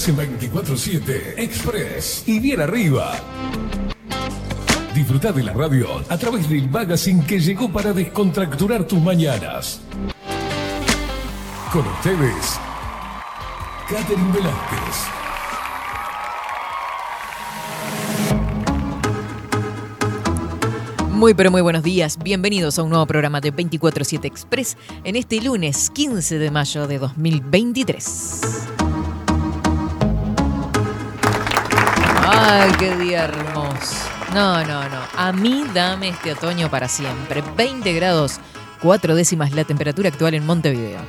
Estás en 24-7 Express y bien arriba. Disfruta de la radio a través del magazine que llegó para descontracturar tus mañanas. Con ustedes, Catherine Velázquez. Muy pero muy buenos días, bienvenidos a un nuevo programa de 24-7 Express en este lunes 15 de mayo de 2023. Ay, qué día hermoso. No, no, no. A mí dame este otoño para siempre. 20 grados, 4 décimas la temperatura actual en Montevideo.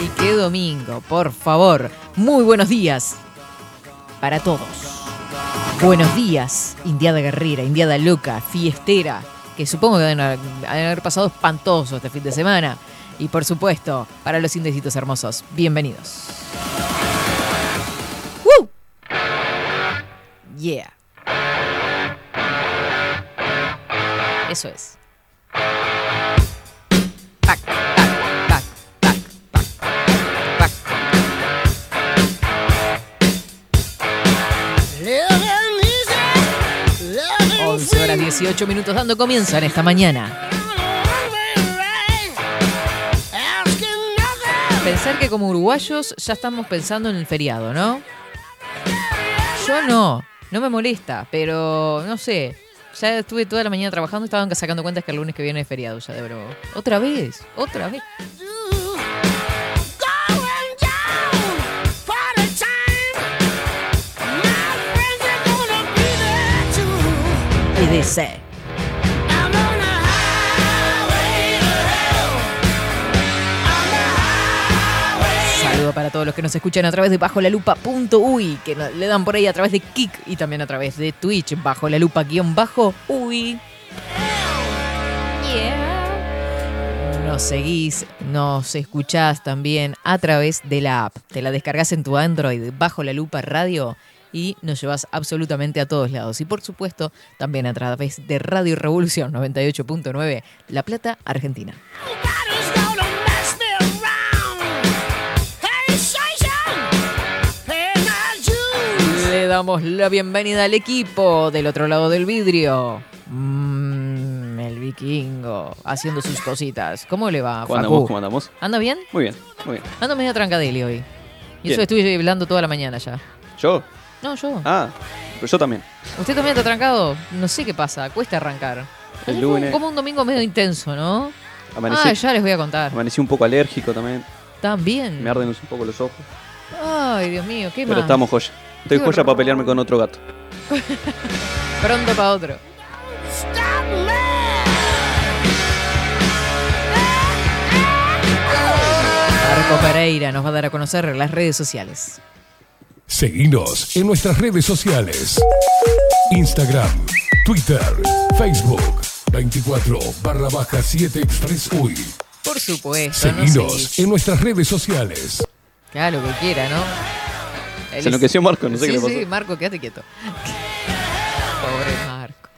Y qué domingo, por favor. Muy buenos días para todos. Buenos días, Indiada Guerrera, Indiada Loca, Fiestera, que supongo que deben haber, haber pasado espantoso este fin de semana. Y por supuesto, para los indecitos hermosos, bienvenidos. ¡Woo! Yeah. Eso es. Pac. 11 horas 18 minutos dando comienzo en esta mañana. Pensar que como uruguayos ya estamos pensando en el feriado, ¿no? Yo no, no me molesta, pero no sé. Ya estuve toda la mañana trabajando y estaban sacando cuentas que el lunes que viene es feriado ya de broma. Otra vez, otra vez. Y dice. Saludo para todos los que nos escuchan a través de bajo la lupa.uy, que le dan por ahí a través de Kik y también a través de Twitch, bajo la lupa guion bajo uy. Nos seguís, nos escuchás también a través de la app. Te la descargas en tu Android bajo la lupa radio y nos llevas absolutamente a todos lados. Y por supuesto, también a través de Radio Revolución 98.9, La Plata, Argentina. Damos la bienvenida al equipo del otro lado del vidrio. Mm, el vikingo, haciendo sus cositas. ¿Cómo le va, ¿Cómo Facu? andamos? ¿Cómo andamos? ¿Anda bien? Muy bien, muy bien. Ando medio trancadeli hoy. Y eso Bien. estuve hablando toda la mañana ya. ¿Yo? No, yo. Ah, pero yo también. ¿Usted también está trancado? No sé qué pasa, cuesta arrancar. El Es lunes. Como un domingo medio intenso, ¿no? Amanecí, Ah, ya les voy a contar. amanecí un poco alérgico también. También. Me arden un poco los ojos. Ay, Dios mío, ¿qué Pero más? estamos joya. Estoy joya para pelearme con otro gato. Pronto para otro. Marco Pereira nos va a dar a conocer las redes sociales. Seguinos en nuestras redes sociales. Instagram, Twitter, Facebook, 24 barra baja 7 Express UI. Por supuesto, no Seguinos en nuestras redes sociales. Lo que quiera, ¿no? Él Se enloqueció Marco, no sé sí, qué le pasó. Sí, Marco, quédate quieto. Pobre Marco.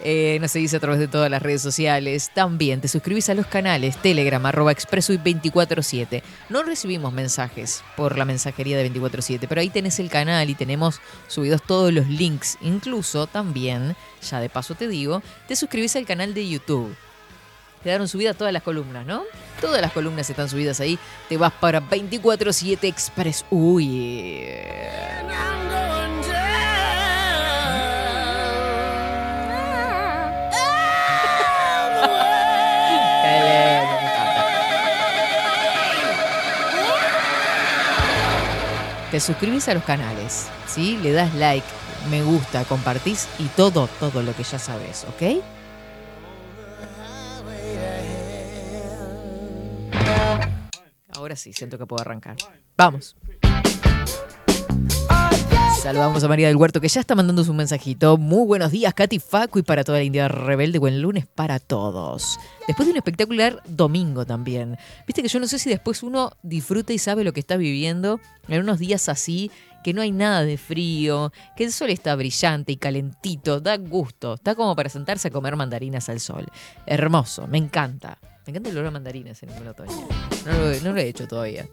Eh, nos seguís a través de todas las redes sociales. También te suscribís a los canales Telegram, arroba expresuy247. No recibimos mensajes por la mensajería de 247, pero ahí tenés el canal y tenemos subidos todos los links. Incluso también, ya de paso te digo, te suscribís al canal de YouTube. Quedaron subidas todas las columnas, ¿no? Todas las columnas están subidas ahí. Te vas para 247 Express. Uy. Te suscribís a los canales, ¿sí? Le das like, me gusta, compartís y todo, todo lo que ya sabes, ¿ok? Ahora sí, siento que puedo arrancar. Vamos. Saludamos a María del Huerto que ya está mandando su mensajito. Muy buenos días, Katy Facu y para toda la India Rebelde. Buen lunes para todos. Después de un espectacular domingo también. Viste que yo no sé si después uno disfruta y sabe lo que está viviendo en unos días así, que no hay nada de frío, que el sol está brillante y calentito, da gusto. Está como para sentarse a comer mandarinas al sol. Hermoso, me encanta. Me encanta el olor a mandarinas en el otoño. No lo, no lo he hecho todavía.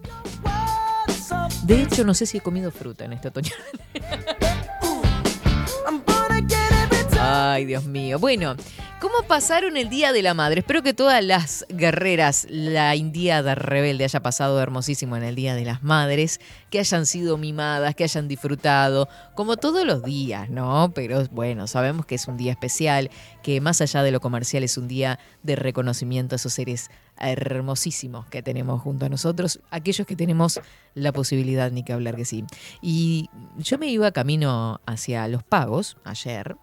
De hecho, no sé si he comido fruta en este otoño. Ay, Dios mío. Bueno, ¿cómo pasaron el Día de la Madre? Espero que todas las guerreras, la indiada rebelde haya pasado hermosísimo en el Día de las Madres, que hayan sido mimadas, que hayan disfrutado, como todos los días, ¿no? Pero bueno, sabemos que es un día especial, que más allá de lo comercial es un día de reconocimiento a esos seres hermosísimos que tenemos junto a nosotros, aquellos que tenemos la posibilidad, ni que hablar que sí. Y yo me iba camino hacia los pagos ayer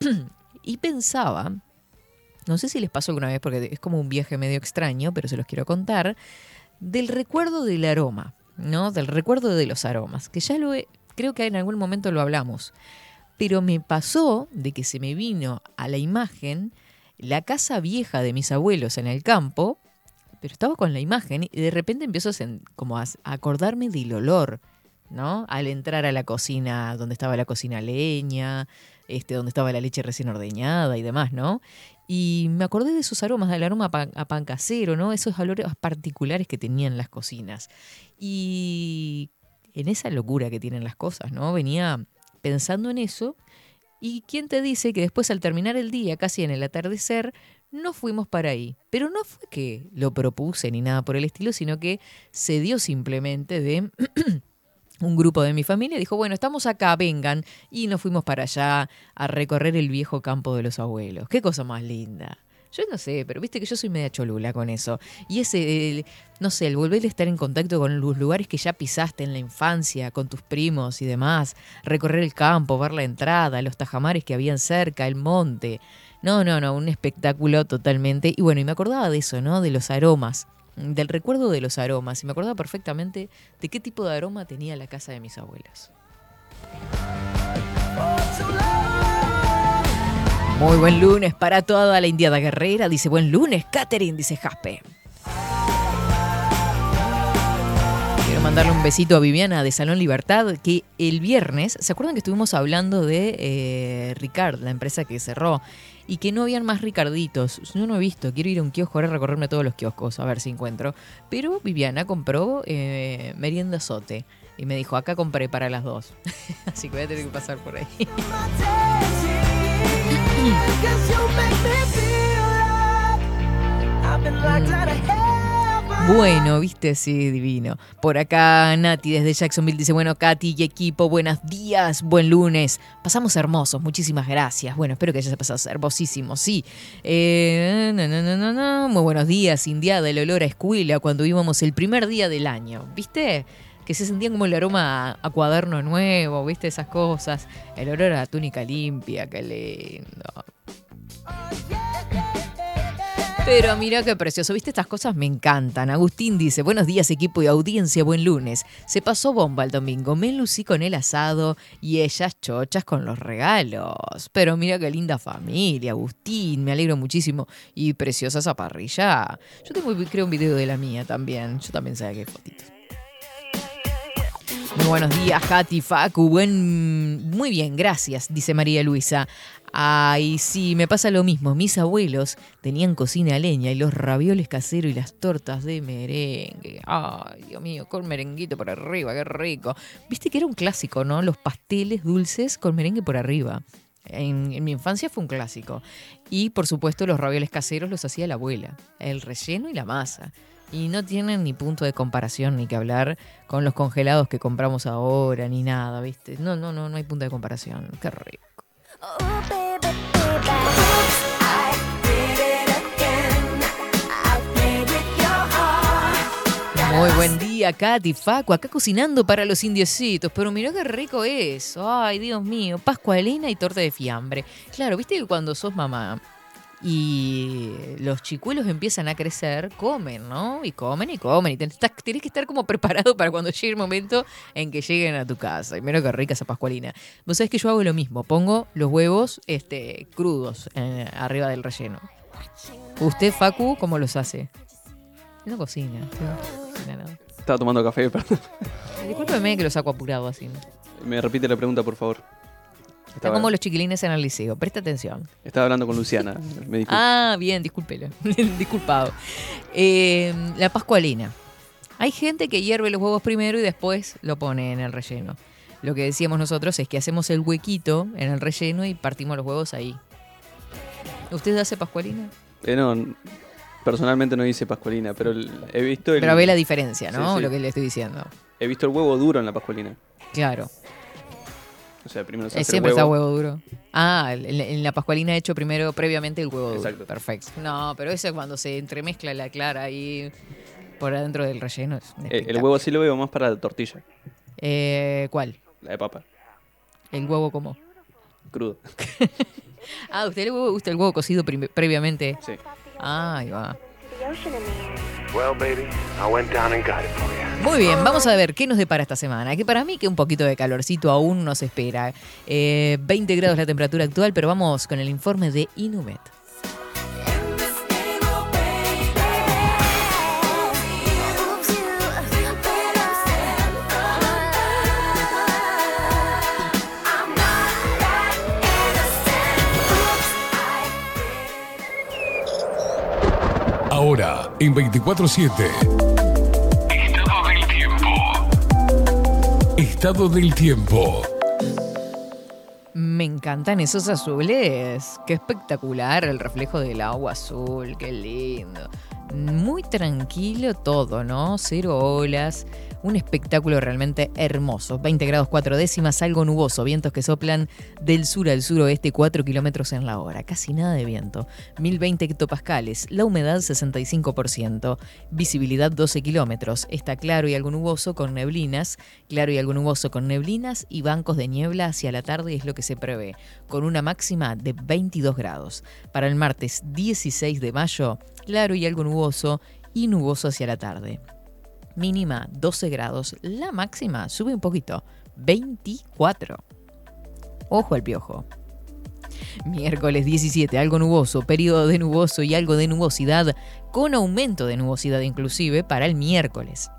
y pensaba, no sé si les pasó alguna vez porque es como un viaje medio extraño, pero se los quiero contar, del recuerdo del aroma, ¿no? Del recuerdo de los aromas, que ya lo he, creo que en algún momento lo hablamos, pero me pasó de que se me vino a la imagen la casa vieja de mis abuelos en el campo, pero estaba con la imagen y de repente empiezo a, como a, acordarme del olor, ¿no? Al entrar a la cocina, donde estaba la cocina leña, este, donde estaba la leche recién ordeñada y demás, ¿no? Y me acordé de esos aromas, del aroma a pan, a pan casero, ¿no? Esos olores particulares que tenían las cocinas. Y en esa locura que tienen las cosas, ¿no? Venía pensando en eso. ¿Y quién te dice que después al terminar el día, casi en el atardecer, no fuimos para ahí? Pero no fue que lo propuse ni nada por el estilo, sino que se dio simplemente de un grupo de mi familia dijo, bueno, estamos acá, vengan. Y nos fuimos para allá a recorrer el viejo campo de los abuelos. Qué cosa más linda. Yo no sé, pero viste que yo soy media cholula con eso. Y ese, no sé, el volver a estar en contacto con los lugares que ya pisaste en la infancia, con tus primos y demás, recorrer el campo, ver la entrada, los tajamares que habían cerca, el monte. No, no, no, un espectáculo totalmente. Y bueno, y me acordaba de eso, ¿no? De los aromas, del recuerdo de los aromas. Y me acordaba perfectamente de qué tipo de aroma tenía la casa de mis abuelos. Muy buen lunes para toda la indiada guerrera. Dice buen lunes, Catherine, dice Jaspe. Quiero mandarle un besito a Viviana de Salón Libertad, que el viernes, ¿se acuerdan que estuvimos hablando de eh, Ricard, la empresa que cerró? Y que no habían más Ricarditos. Yo no he visto, quiero ir a un kiosco ahora a recorrerme todos los kioscos, a ver si encuentro. Pero Viviana compró eh, merienda sote. Y me dijo, acá compré para las dos. Así que voy a tener que pasar por ahí. Bueno, viste, sí, divino. Por acá Nati desde Jacksonville dice, bueno, Katy y equipo, buenos días, buen lunes. Pasamos hermosos, muchísimas gracias. Bueno, espero que hayas pasado hermosísimo, sí. Eh, no, no, no. Muy buenos días, Indiada, el olor a escuela cuando íbamos el primer día del año, ¿viste? Que se sentían como el aroma a, a cuaderno nuevo, ¿viste? Esas cosas. El olor a túnica limpia, qué lindo. Pero mira qué precioso, viste estas cosas me encantan. Agustín dice, buenos días equipo y audiencia, buen lunes. Se pasó bomba el domingo, me lucí con el asado y ellas chochas con los regalos. Pero mira qué linda familia, Agustín, me alegro muchísimo. Y preciosa esa parrilla. Yo tengo, creo, un video de la mía también. Yo también sé qué fotitos. Muy buenos días, Hati, Facu. Buen, muy bien, gracias, dice María Luisa. Ay, sí, me pasa lo mismo. Mis abuelos tenían cocina a leña y los ravioles caseros y las tortas de merengue. Ay, Dios mío, con merenguito por arriba, qué rico. Viste que era un clásico, ¿no? Los pasteles dulces con merengue por arriba. En, mi infancia fue un clásico. Y por supuesto, los ravioles caseros los hacía la abuela. El relleno y la masa. Y no tienen ni punto de comparación ni que hablar con los congelados que compramos ahora, ni nada, ¿viste? No, no, no, no hay punto de comparación. Qué rico. Muy buen día, Katy, Facu, acá cocinando para los indiecitos, pero mirá qué rico es. Ay, Dios mío, pascualina y torta de fiambre. Claro, viste que cuando sos mamá y los chicuelos empiezan a crecer, comen, ¿no? Y comen y comen. Y tenés, tenés que estar como preparado para cuando llegue el momento en que lleguen a tu casa. Y mira qué rica esa pascualina. Vos sabés que yo hago lo mismo. Pongo los huevos este, crudos eh, arriba del relleno. ¿Usted, Facu, cómo los hace? No cocina. No cocina nada. Estaba tomando café, perdón. Discúlpeme que lo saco apurado así. ¿no? Me repite la pregunta, por favor. Está como los chiquilines en el liceo. Presta atención. estaba hablando con Luciana. Me. Ah, bien, discúlpelo. Disculpado. Eh, la pascualina. Hay gente que hierve los huevos primero y después lo pone en el relleno. Lo que decíamos nosotros es que hacemos el huequito en el relleno y partimos los huevos ahí. ¿Usted hace pascualina? Eh, no, personalmente no hice pascualina, pero he visto el, Pero ve la diferencia, ¿no? Sí, sí. Lo que le estoy diciendo. he visto el huevo duro en la pascualina. Claro. O sea, primero se Eh, hace el siempre está huevo. huevo duro. Ah, en la- en la pascualina he hecho primero, previamente, el huevo duro. Exacto. Perfecto. No, pero eso es cuando se entremezcla la clara ahí por adentro del relleno. Es un Eh, el espectáculo. huevo sí lo veo más para la tortilla, Eh, ¿Cuál? la de papa, ¿El huevo cómo? crudo. Ah, ¿usted le gusta el huevo cocido prim- previamente? Sí. Ah, ahí va. Well, baby, I went down and got it for you. Muy bien, vamos a ver qué nos depara esta semana. Que para mí que un poquito de calorcito aún nos espera. Eh, 20 grados la temperatura actual, pero vamos con el informe de Inumet. Ahora, en 24-7. Estado del tiempo. Me encantan esos azules. Qué espectacular el reflejo del agua azul. Qué lindo. Muy tranquilo todo, ¿no? Cero olas. Un espectáculo realmente hermoso. 20 grados 4 décimas, algo nuboso. Vientos que soplan del sur al suroeste 4 kilómetros en la hora. Casi nada de viento. 1020 hectopascales. La humedad 65%. Visibilidad 12 kilómetros. Está claro y algo nuboso con neblinas. Claro y algo nuboso con neblinas y bancos de niebla hacia la tarde es lo que se prevé. Con una máxima de 22 grados. Para el martes 16 de mayo, claro y algo nuboso y nuboso hacia la tarde mínima 12 grados, la máxima sube un poquito, 24. Ojo al piojo. Miércoles 17, algo nuboso, periodo de nuboso y algo de nubosidad, con aumento de nubosidad inclusive para el miércoles.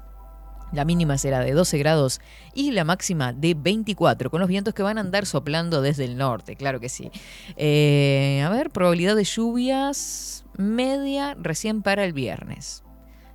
La mínima será de 12 grados y la máxima de 24, con los vientos que van a andar soplando desde el norte, claro que sí. Eh, a ver, probabilidad de lluvias media recién para el viernes.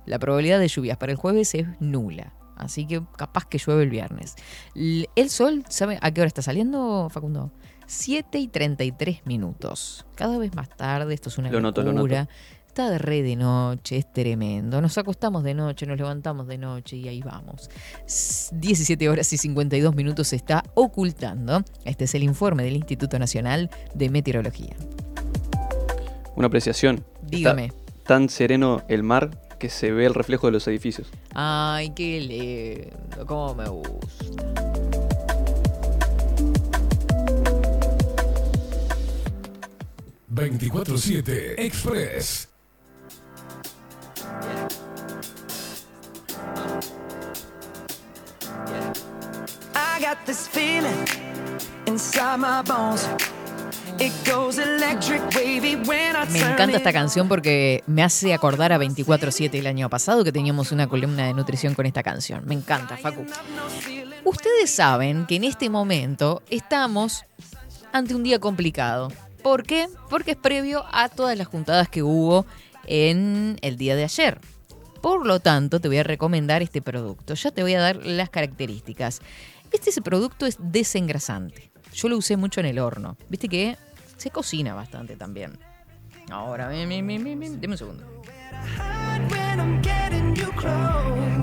La probabilidad de lluvias para el jueves es nula. Así que capaz que llueve el viernes. El sol, ¿sabe a qué hora está saliendo, Facundo? 7 y 33 minutos. Cada vez más tarde, esto es una Lo noto, lo locura. noto. Está de re de noche, es tremendo. Nos acostamos de noche, nos levantamos de noche y ahí vamos. S- 17 horas y 52 minutos se está ocultando. Este es el informe del Instituto Nacional de Meteorología. Una apreciación. Dígame. Está tan sereno el mar que se ve el reflejo de los edificios. Ay, qué lindo, cómo me gusta. ...24-7 Express. I got this feeling inside my bones. Me encanta esta canción porque me hace acordar a 24-7 el año pasado que teníamos una columna de nutrición con esta canción. Me encanta, Facu. Ustedes saben que en este momento estamos ante un día complicado. ¿Por qué? Porque es previo a todas las juntadas que hubo en el día de ayer. Por lo tanto, te voy a recomendar este producto. Ya te voy a dar las características. Este producto es desengrasante. Yo lo usé mucho en el horno. Viste que se cocina bastante también. Ahora, mi, mi, mi, deme un segundo.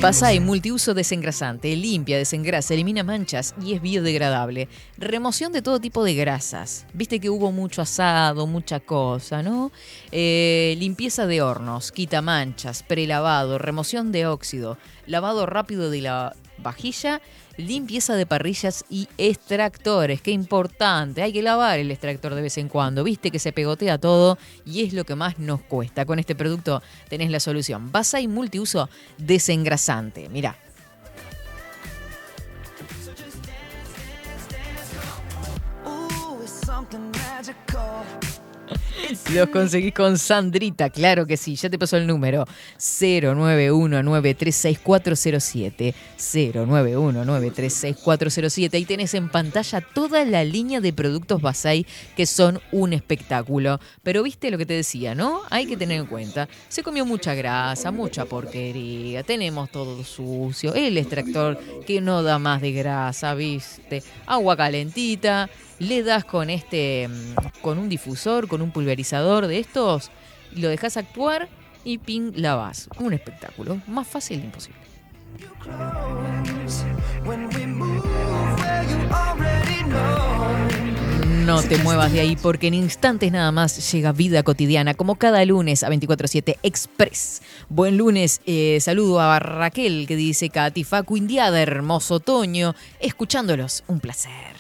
Basay multiuso desengrasante, limpia, desengrasa, elimina manchas y es biodegradable. Remoción de todo tipo de grasas. Viste que hubo mucho asado, mucha cosa, ¿no? Eh, limpieza de hornos, quita manchas, prelavado, remoción de óxido, lavado rápido de la vajilla, limpieza de parrillas y extractores. Qué importante, hay que lavar el extractor de vez en cuando. Viste que se pegotea todo y es lo que más nos cuesta. Con este producto tenés la solución. Basay multiuso desengrasante. Mirá. Los conseguís con Sandrita, claro que sí, ya te pasó el número 091936407. 091936407. Ahí tenés en pantalla toda la línea de productos Basay que son un espectáculo. Pero viste lo que te decía, ¿no? Hay que tener en cuenta. Se comió mucha grasa, mucha porquería, tenemos todo sucio, el extractor que no da más de grasa, viste, agua calentita le das con este mm, con un difusor, con un pulverizador de estos, lo dejas actuar y ping lavas. Un espectáculo, más fácil imposible. No te muevas de ahí porque en instantes nada más llega vida cotidiana, como cada lunes a 24-7 Express. Buen lunes, eh, saludo a Raquel que dice Katy Facu Indiada, hermoso otoño, escuchándolos, un placer.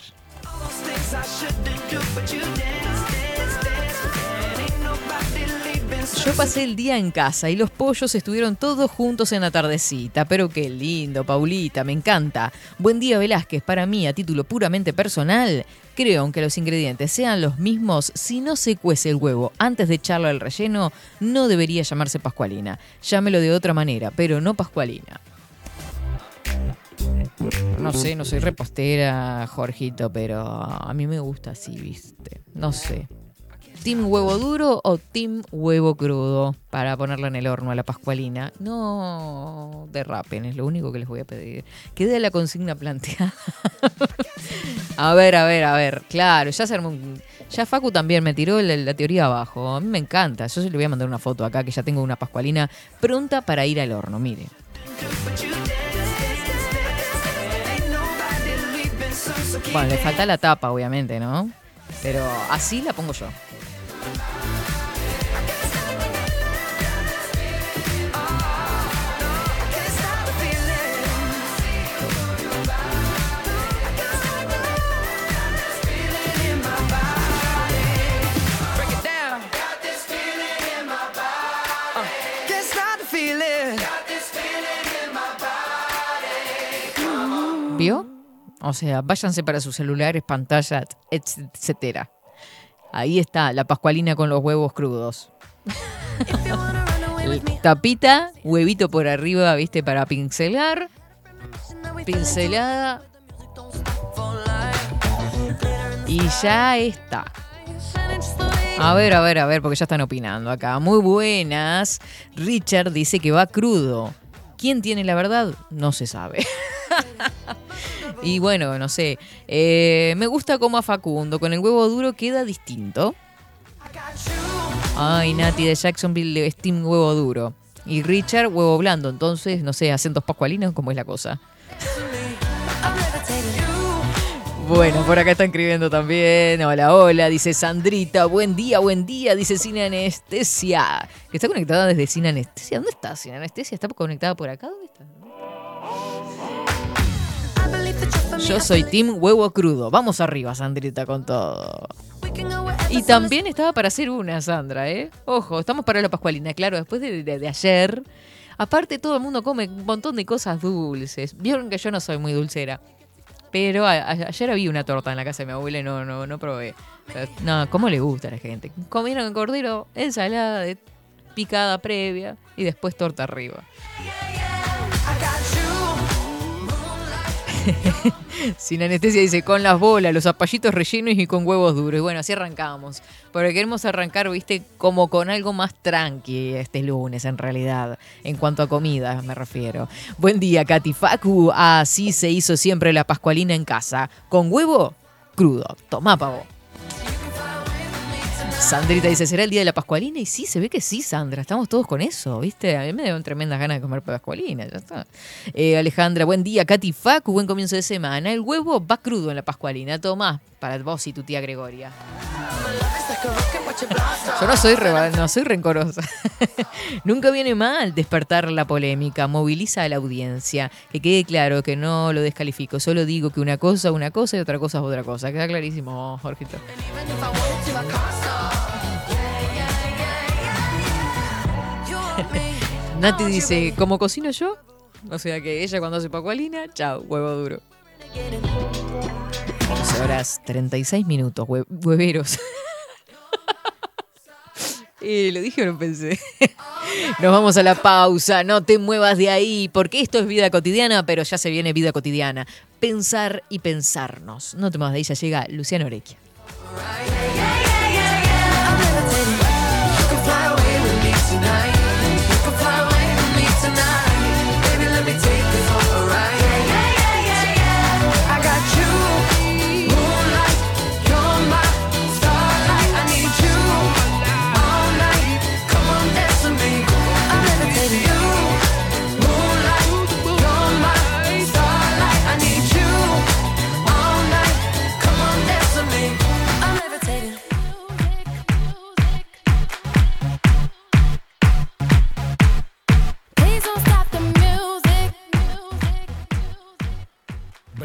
Yo pasé el día en casa y los pollos estuvieron todos juntos en la tardecita, pero qué lindo, Paulita, me encanta. Buen día, Velázquez. Para mí, a título puramente personal, creo que los ingredientes sean los mismos, si no se cuece el huevo antes de echarlo al relleno, no debería llamarse pascualina. Llámelo de otra manera, pero no pascualina. No sé, no soy repostera, Jorgito, pero a mí me gusta así, viste. No sé. ¿Team huevo duro o team huevo crudo para ponerlo en el horno a la pascualina? No derrapen, es lo único que les voy a pedir. Quede la consigna planteada. a ver, a ver, a ver. Claro, ya se armó un... Ya Facu también me tiró la, la, teoría abajo. A mí me encanta. Yo se le voy a mandar una foto acá que ya tengo una pascualina pronta para ir al horno. Mire. Bueno, le falta la tapa, obviamente, ¿no? Pero así la pongo yo. ¿Vio? O sea, váyanse para sus celulares, pantallas, etcétera. Ahí está, la pascualina con los huevos crudos. Tapita, huevito por arriba, viste, para pincelar. Pincelada. Y ya está. A ver, a ver, a ver, porque ya están opinando acá. Muy buenas. Richard dice que va crudo. ¿Quién tiene la verdad? No se sabe. y bueno, no sé. Eh, me gusta como a Facundo. Con el huevo duro queda distinto. Ay, Nati de Jacksonville, Steam huevo duro. Y Richard, huevo blando. Entonces, no sé, acentos pascualinos, ¿cómo es la cosa? Bueno, por acá está escribiendo también. Hola, hola, dice Sandrita. Buen día, buen día, dice Cine Anestesia. Que está conectada desde Cine Anestesia. ¿Dónde está Cine Anestesia? ¿Está conectada por acá? ¿Dónde está? Yo soy Team Huevo Crudo. Vamos arriba, Sandrita, con todo. Y también estaba para hacer una, Sandra, ¿eh? Ojo, estamos para la Pascualina. Claro, después de, ayer. Aparte, todo el mundo come un montón de cosas dulces. Vieron que yo no soy muy dulcera. Pero ayer había una torta en la casa de mi abuela y no, no, no probé. no, ¿cómo le gusta a la gente? Comieron cordero, ensalada de picada previa y después torta arriba. Sin anestesia dice, con las bolas, los zapallitos rellenos y con huevos duros. Bueno, así arrancamos. Porque queremos arrancar, viste, como con algo más tranqui este lunes, en realidad. En cuanto a comida, me refiero. Buen día, Katy. Así se hizo siempre la pascualina en casa. Con huevo crudo. Tomá, pavo. Sandrita dice, ¿será el día de la Pascualina? Y sí, se ve que sí, Sandra. Estamos todos con eso, ¿viste? A mí me dieron tremendas ganas de comer Pascualina, ya está. Eh, Alejandra, buen día. Katy Facu, buen comienzo de semana. El huevo va crudo en la Pascualina. Toma, para vos y tu tía Gregoria. Yo no soy, soy rencorosa. Nunca viene mal despertar la polémica, moviliza a la audiencia. Que quede claro que no lo descalifico, solo digo que una cosa es una cosa y otra cosa es otra cosa. Queda clarísimo, Jorgito. Nati dice, ¿cómo cocino yo? O sea que ella cuando hace pacualina, chao, huevo duro. 11 horas 36 minutos, hueveros. Eh, ¿Lo dije o no pensé? Nos vamos a la pausa, no te muevas de ahí, porque esto es vida cotidiana, pero ya se viene vida cotidiana. Pensar y pensarnos. No te muevas de ahí, ya llega Luciano Orequia.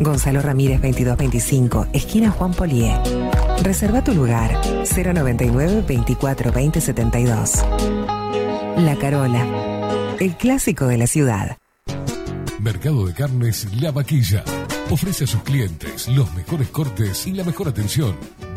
Gonzalo Ramírez 2225, esquina Juan Polié. Reserva tu lugar 099 24 20 72. La Carola, el clásico de la ciudad. Mercado de Carnes La Vaquilla. Ofrece a sus clientes los mejores cortes y la mejor atención.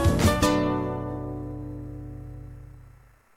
Bye.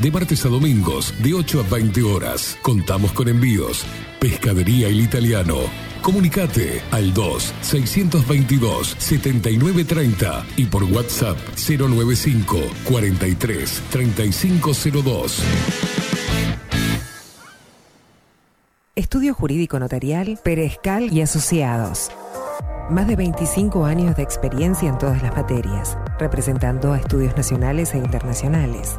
de martes a domingos, de 8 a 20 horas. Contamos con envíos. Pescadería El Italiano. Comunicate al 2-622-7930 y por WhatsApp 095 43 3502. Estudio Jurídico Notarial, Perezcal y Asociados. Más de 25 años de experiencia en todas las materias, representando a estudios nacionales e internacionales.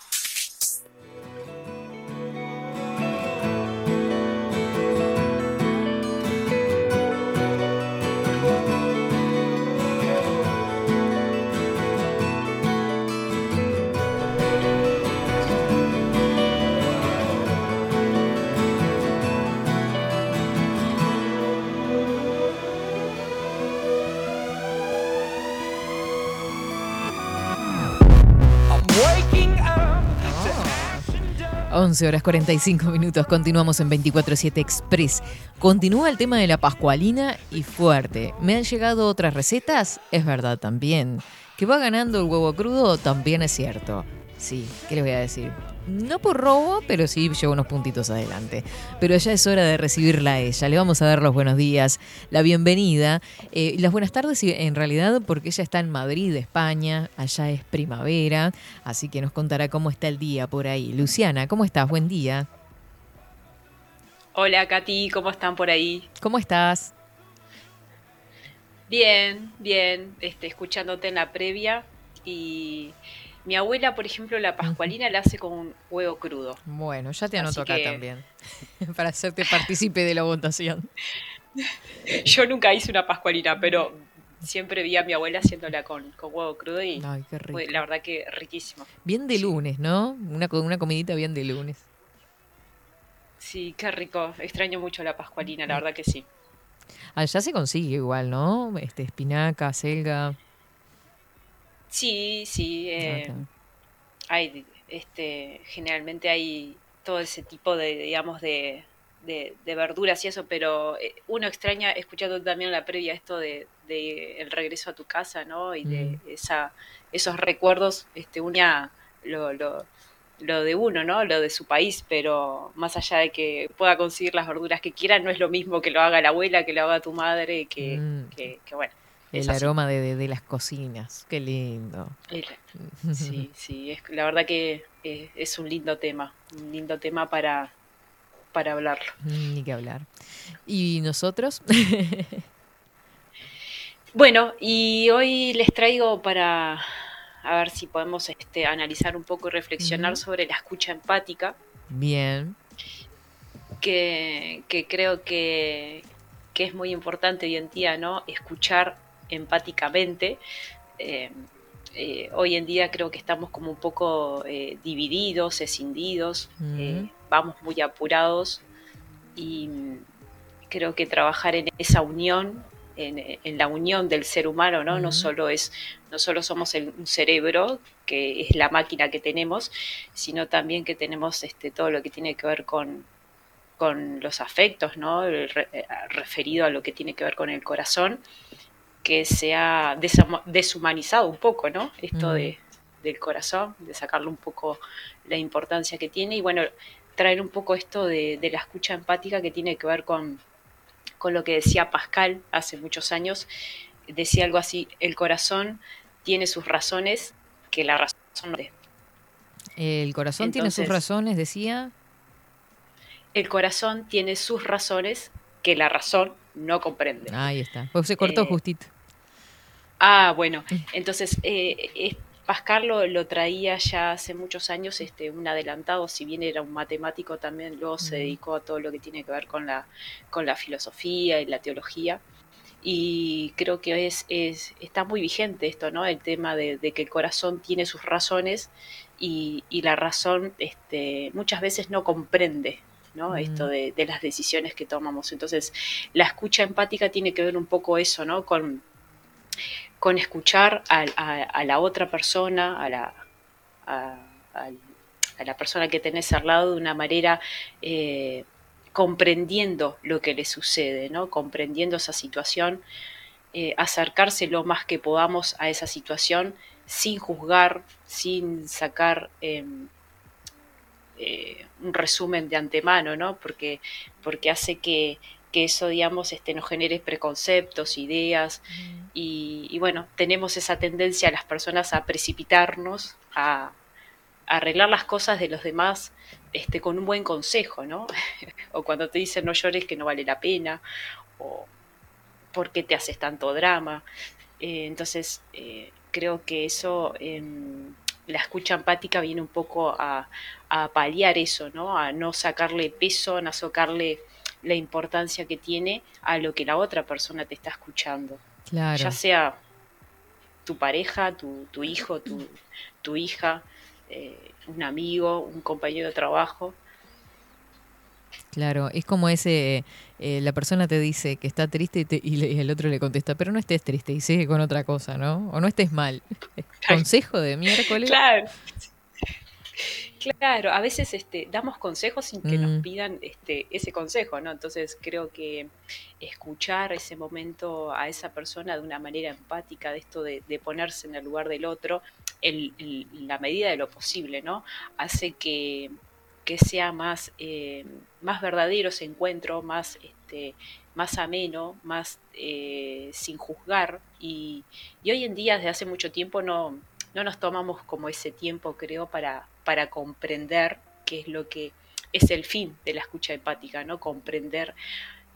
11 horas 45 minutos, continuamos en 24-7 Express. Continúa el tema de la pascualina y fuerte. ¿Me han llegado otras recetas? Es verdad también. ¿Que va ganando el huevo crudo? También es cierto. Sí, ¿qué les voy a decir? No por robo, pero sí llevo unos puntitos adelante. Pero ya es hora de recibirla a ella. Le vamos a dar los buenos días, la bienvenida eh, las buenas tardes, en realidad, porque ella está en Madrid, España. Allá es primavera, así que nos contará cómo está el día por ahí. Luciana, ¿cómo estás? Buen día. Hola, Katy, ¿cómo están por ahí? ¿Cómo estás? Bien, bien, este, escuchándote en la previa y mi abuela, por ejemplo, la pascualina la hace con un huevo crudo. Bueno, ya te anoto acá también, para hacerte partícipe de la votación. Yo nunca hice una pascualina, pero siempre vi a mi abuela haciéndola con, con huevo crudo y Ay, qué rico. fue, la verdad que riquísimo. Bien de lunes, ¿no? Una, una comidita bien de lunes. Sí, qué rico. Extraño mucho la pascualina, la verdad que sí. Allá se consigue igual, ¿no? Este, espinaca, selga. Sí, sí. eh, Acá. hay, este, generalmente hay todo ese tipo de, digamos, de, de, de verduras y eso, pero eh, uno extraña, escuchando también la previa esto de, de el regreso a tu casa, ¿no? Y de Mm. esa, esos recuerdos, este, una lo, lo, lo de uno, ¿no? Lo de su país, pero más allá de que pueda conseguir las verduras que quiera, no es lo mismo que lo haga la abuela, que lo haga tu madre, que, Mm. que, que bueno. El aroma de, de- de las cocinas. Qué lindo. Sí, sí, es, la verdad que eh, es un lindo tema, un lindo tema para, para hablarlo. Mm, Ni que hablar. ¿Y nosotros? Bueno, y hoy les traigo para a ver si podemos este, analizar un poco y reflexionar sobre la escucha empática, Bien. que, que creo que, que es muy importante hoy en día, ¿no? Escuchar empáticamente. Eh, eh, hoy en día creo que estamos como un poco eh, divididos, escindidos, vamos muy apurados y creo que trabajar en esa unión, en, en la unión del ser humano, ¿no? No solo es, no solo somos el- un cerebro, que es la máquina que tenemos, sino también que tenemos este, todo lo que tiene que ver con, con los afectos, ¿no? Re- referido a lo que tiene que ver con el corazón, que se ha deshumanizado un poco, ¿no? Esto Mm. de, del corazón, de sacarle un poco la importancia que tiene y bueno, traer un poco esto de, de la escucha empática que tiene que ver con, con lo que decía Pascal hace muchos años. Decía algo así, el corazón tiene sus razones que la razón no tiene. El corazón tiene sus razones, decía. El corazón tiene sus razones que la razón no comprende. Ahí está. Pues se cortó Eh, justito. Ah, bueno, entonces eh, es- Pascal lo, lo traía ya hace muchos años, este, un adelantado, si bien era un matemático también, luego se dedicó a todo lo que tiene que ver con la, con la filosofía y la teología. Y creo que es, es, está muy vigente esto, ¿no? El tema de, de que el corazón tiene sus razones y, y la razón este, muchas veces no comprende, ¿no? Mm. Esto de, de las decisiones que tomamos. Entonces, la escucha empática tiene que ver un poco eso, ¿no? Con, con escuchar a, a- a la otra persona, a la, a la persona que tenés al lado de una manera eh, comprendiendo lo que le sucede, ¿no? comprendiendo esa situación, eh, acercarse lo más que podamos a esa situación sin juzgar, sin sacar em, eh, un resumen de antemano, ¿no? porque, porque hace que, que eso, digamos, este, nos genere preconceptos, ideas, y, y bueno, tenemos esa tendencia a las personas a precipitarnos, a, a arreglar las cosas de los demás este, con un buen consejo, ¿no? o cuando te dicen no llores que no vale la pena, o por qué te haces tanto drama. Eh, entonces, eh, creo que eso, em, la escucha empática viene un poco a, a paliar eso, ¿no? A no sacarle peso, a no sacarle la importancia que tiene a lo que la otra persona te está escuchando Claro. ya sea tu pareja, tu, tu hijo, tu, tu hija, eh, un amigo, un compañero de trabajo. Claro, es como ese, eh, la persona te dice que está triste y, te- y le- y el otro le contesta, pero no estés triste y sigue con otra cosa, ¿no? O no estés mal. Consejo de miércoles. Claro. Claro, a veces este, damos consejos sin que Mm. nos pidan este, ese consejo, ¿no? Entonces creo que escuchar ese momento a esa persona de una manera empática, de esto de, de ponerse en el lugar del otro, en, en la medida de lo posible, ¿no? Hace que, que sea más, eh, más verdadero ese encuentro, más, este, más ameno, más eh, sin juzgar. Y, y hoy en día, desde hace mucho tiempo, no, no nos tomamos como ese tiempo, creo, para, para comprender qué es lo que es el fin de la escucha empática, ¿no? Comprender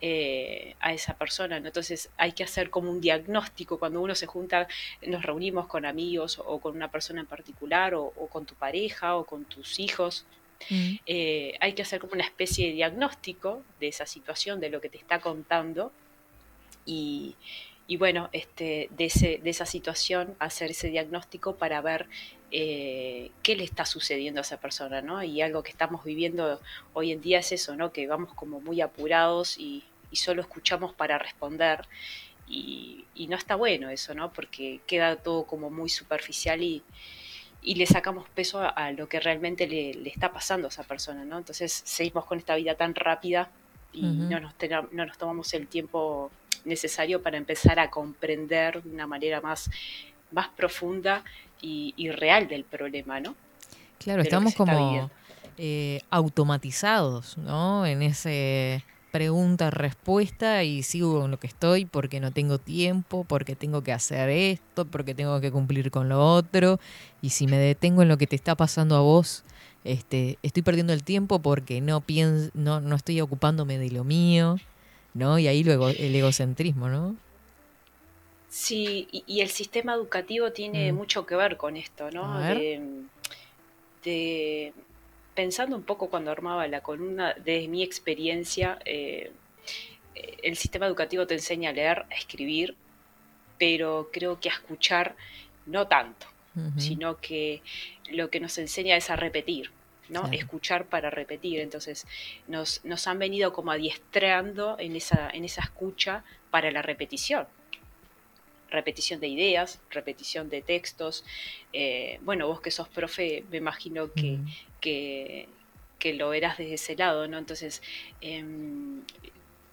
eh, a esa persona. Entonces hay que hacer como un diagnóstico cuando uno se junta, nos reunimos con amigos o con una persona en particular o con tu pareja o con tus hijos. Mm. Eh, hay que hacer como una especie de diagnóstico de esa situación, de lo que te está contando y, y bueno, este, de, esa situación hacer ese diagnóstico para ver eh, qué le está sucediendo a esa persona, ¿no? Y algo que estamos viviendo hoy en día es eso, ¿no? Que vamos como muy apurados y, solo escuchamos para responder. Y, no está bueno eso, ¿no? Porque queda todo como muy superficial y, le sacamos peso a, lo que realmente le, está pasando a esa persona, ¿no? Entonces seguimos con esta vida tan rápida y no, nos no nos tomamos el tiempo necesario para empezar a comprender de una manera más, más profunda y, real del problema, ¿no? Claro, estamos como eh, automatizados, ¿no? En ese pregunta-respuesta y sigo con lo que estoy porque no tengo tiempo, porque tengo que hacer esto, porque tengo que cumplir con lo otro. Y si me detengo en lo que te está pasando a vos, este, estoy perdiendo el tiempo porque no, pienso, no, no estoy ocupándome de lo mío, ¿no? Y ahí luego el egocentrismo, ¿no? Sí, y, el sistema educativo tiene mm. mucho que ver con esto, ¿no? De, pensando un poco cuando armaba la columna, de mi experiencia, eh, el sistema educativo te enseña a leer, a escribir, pero creo que a escuchar no tanto, sino que lo que nos enseña es a repetir. ¿no? Escuchar para repetir. Entonces, nos, nos han venido como adiestrando en esa, en esa escucha para la repetición repetición de ideas, repetición de textos. Eh, bueno, vos que sos profe, me imagino que, que, lo verás desde ese lado, ¿no? Entonces, em,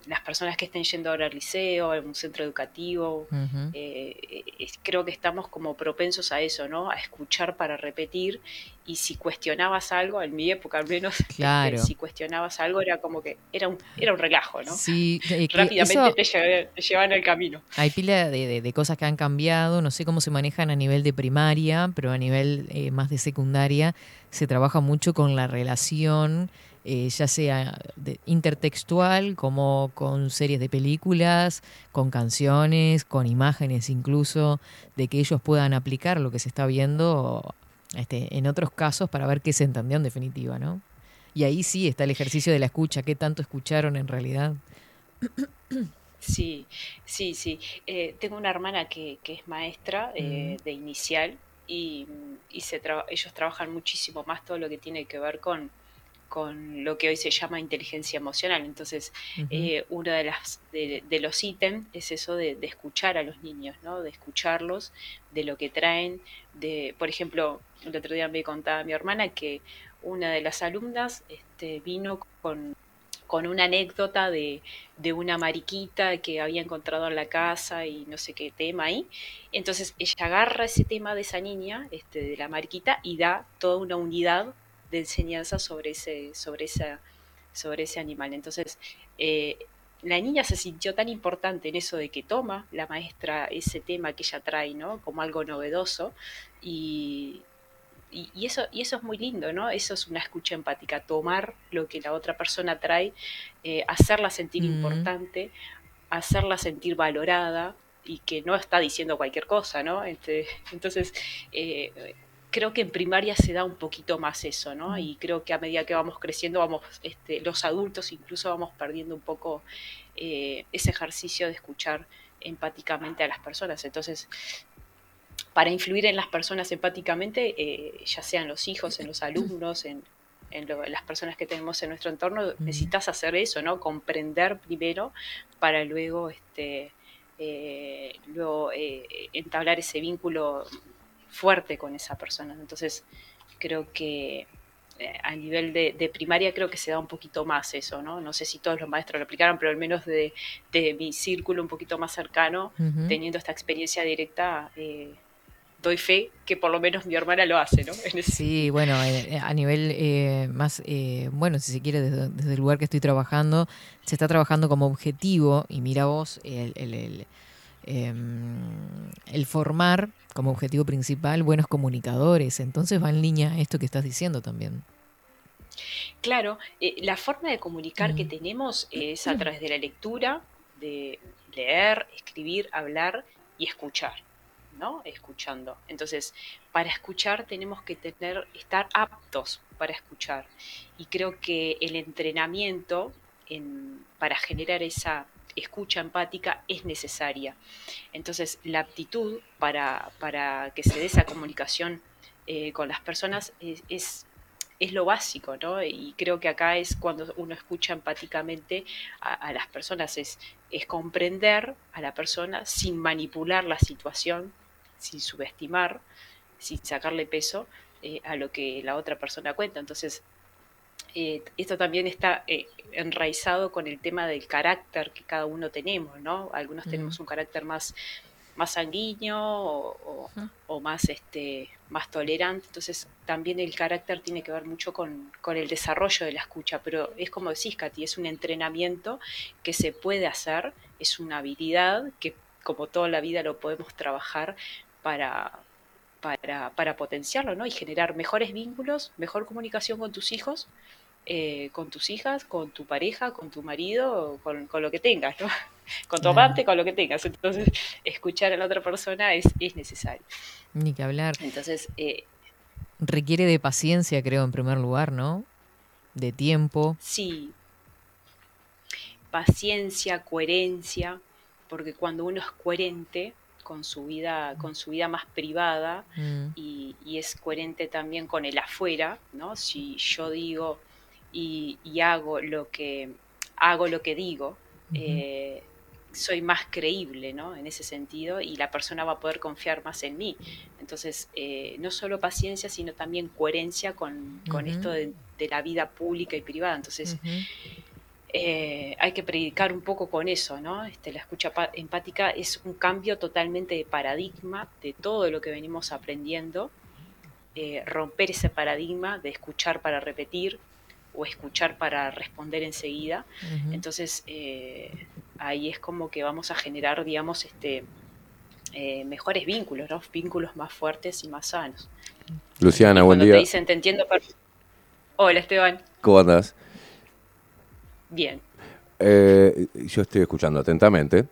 las personas que estén yendo ahora al liceo, a un centro educativo, eh, creo que estamos como propensos a eso, ¿no? A escuchar para repetir y si cuestionabas algo, en mi época al menos, este, claro. si cuestionabas algo era como que era un, era un relajo, ¿no? Sí, eh, Rápidamente te, llevaban el camino. Hay pila de, cosas que han cambiado, no sé cómo se manejan a nivel de primaria, pero a nivel eh, más de secundaria se trabaja mucho con la relación eh, ya sea intertextual, como con series de películas, con canciones, con imágenes incluso, de que ellos puedan aplicar lo que se está viendo este, en otros casos para ver qué se entendió en definitiva, ¿no? Y ahí sí está el ejercicio de la escucha, qué tanto escucharon en realidad. Sí, sí, sí. Eh, tengo una hermana que, es maestra eh, mm. de inicial y, se ellos trabajan muchísimo más todo lo que tiene que ver con con lo que hoy se llama inteligencia emocional. Entonces, eh, uno de, las, de, los ítems es eso de, escuchar a los niños, ¿no? de escucharlos, de lo que traen. De, por ejemplo, el otro día me contaba mi hermana que una de las alumnas este, vino con, con una anécdota de, de, una mariquita que había encontrado en la casa y no sé qué tema ahí. Entonces ella agarra ese tema de esa niña, este, de la mariquita, y da toda una unidad de enseñanza sobre ese, sobre esa, sobre ese animal. Entonces, eh, la niña se sintió tan importante en eso de que toma la maestra ese tema que ella trae, ¿no? Como algo novedoso y, y, eso, y eso es muy lindo, ¿no? Eso es una escucha empática, tomar lo que la otra persona trae, eh, hacerla sentir importante, hacerla sentir valorada y que no está diciendo cualquier cosa, ¿no? Este, entonces, eh, creo que en primaria se da un poquito más eso, ¿no? Y creo que a medida que vamos creciendo, vamos, este, los adultos incluso vamos perdiendo un poco eh, ese ejercicio de escuchar empáticamente a las personas. Entonces, para influir en las personas empáticamente, eh, ya sean los hijos, en los alumnos, en, las personas que tenemos en nuestro entorno, necesitas hacer eso, ¿no? Comprender primero para luego, este, eh, luego entablar ese vínculo fuerte con esa persona. Entonces, creo que eh, a nivel de, primaria creo que se da un poquito más eso, ¿no? No sé si todos los maestros lo aplicaron, pero al menos de, mi círculo un poquito más cercano, teniendo esta experiencia directa, eh, doy fe que por lo menos mi hermana lo hace, ¿no? Sí, bueno, eh, a nivel más, bueno, si se quiere, desde, el lugar que estoy trabajando, se está trabajando como objetivo, y mira vos, el el formar como objetivo principal buenos comunicadores. Entonces va en línea esto que estás diciendo también. Claro, eh, la forma de comunicar que mm. tenemos es a través de la lectura, de leer, escribir, hablar y escuchar, ¿no? Escuchando. Entonces, para escuchar tenemos que tener, estar aptos para escuchar. Y creo que el entrenamiento para generar esa escucha empática es necesaria. Entonces, la aptitud para, para que se dé esa comunicación eh, con las personas es, es, lo básico, ¿no? Y creo que acá es cuando uno escucha empáticamente a, las personas, es, es comprender a la persona sin manipular la situación, sin subestimar, sin sacarle peso eh, a lo que la otra persona cuenta. Entonces, eh, esto también está enraizado con el tema del carácter que cada uno tenemos, ¿no? Algunos tenemos un carácter más más sanguíneo o, más, este, más tolerante. Entonces también el carácter tiene que ver mucho con, el desarrollo de la escucha, pero es como decís, Katy, es un entrenamiento que se puede hacer, es una habilidad que como toda la vida lo podemos trabajar para, para, para potenciarlo ¿no? y generar mejores vínculos, mejor comunicación con tus hijos. Eh, con tus hijas, con tu pareja, con tu marido, con, con lo que tengas, ¿no? con tu amante, con lo que tengas. Entonces, escuchar a la otra persona es, es necesario. Ni que hablar. Entonces, eh, requiere de paciencia, creo, en primer lugar, ¿no? De tiempo. Sí. Paciencia, coherencia, porque cuando uno es coherente con su vida, con su vida más privada mm. y, es coherente también con el afuera, ¿no? Si yo digo y, hago lo que hago lo que digo, soy más creíble, ¿no? En ese sentido, y la persona va a poder confiar más en mí. Entonces, eh, no solo paciencia, sino también coherencia con, esto de, la vida pública y privada. Entonces, eh, hay que predicar un poco con eso, ¿no? Este, la escucha empática es un cambio totalmente de paradigma de todo lo que venimos aprendiendo. Eh, romper ese paradigma de escuchar para repetir, o escuchar para responder enseguida. Entonces, ahí es como que vamos a generar, digamos, este, eh, mejores vínculos, ¿no? Vínculos más fuertes y más sanos. Luciana, buen día. Te dicen, te entiendo. Hola, Esteban. ¿Cómo andas? Bien. Eh, yo estoy escuchando atentamente,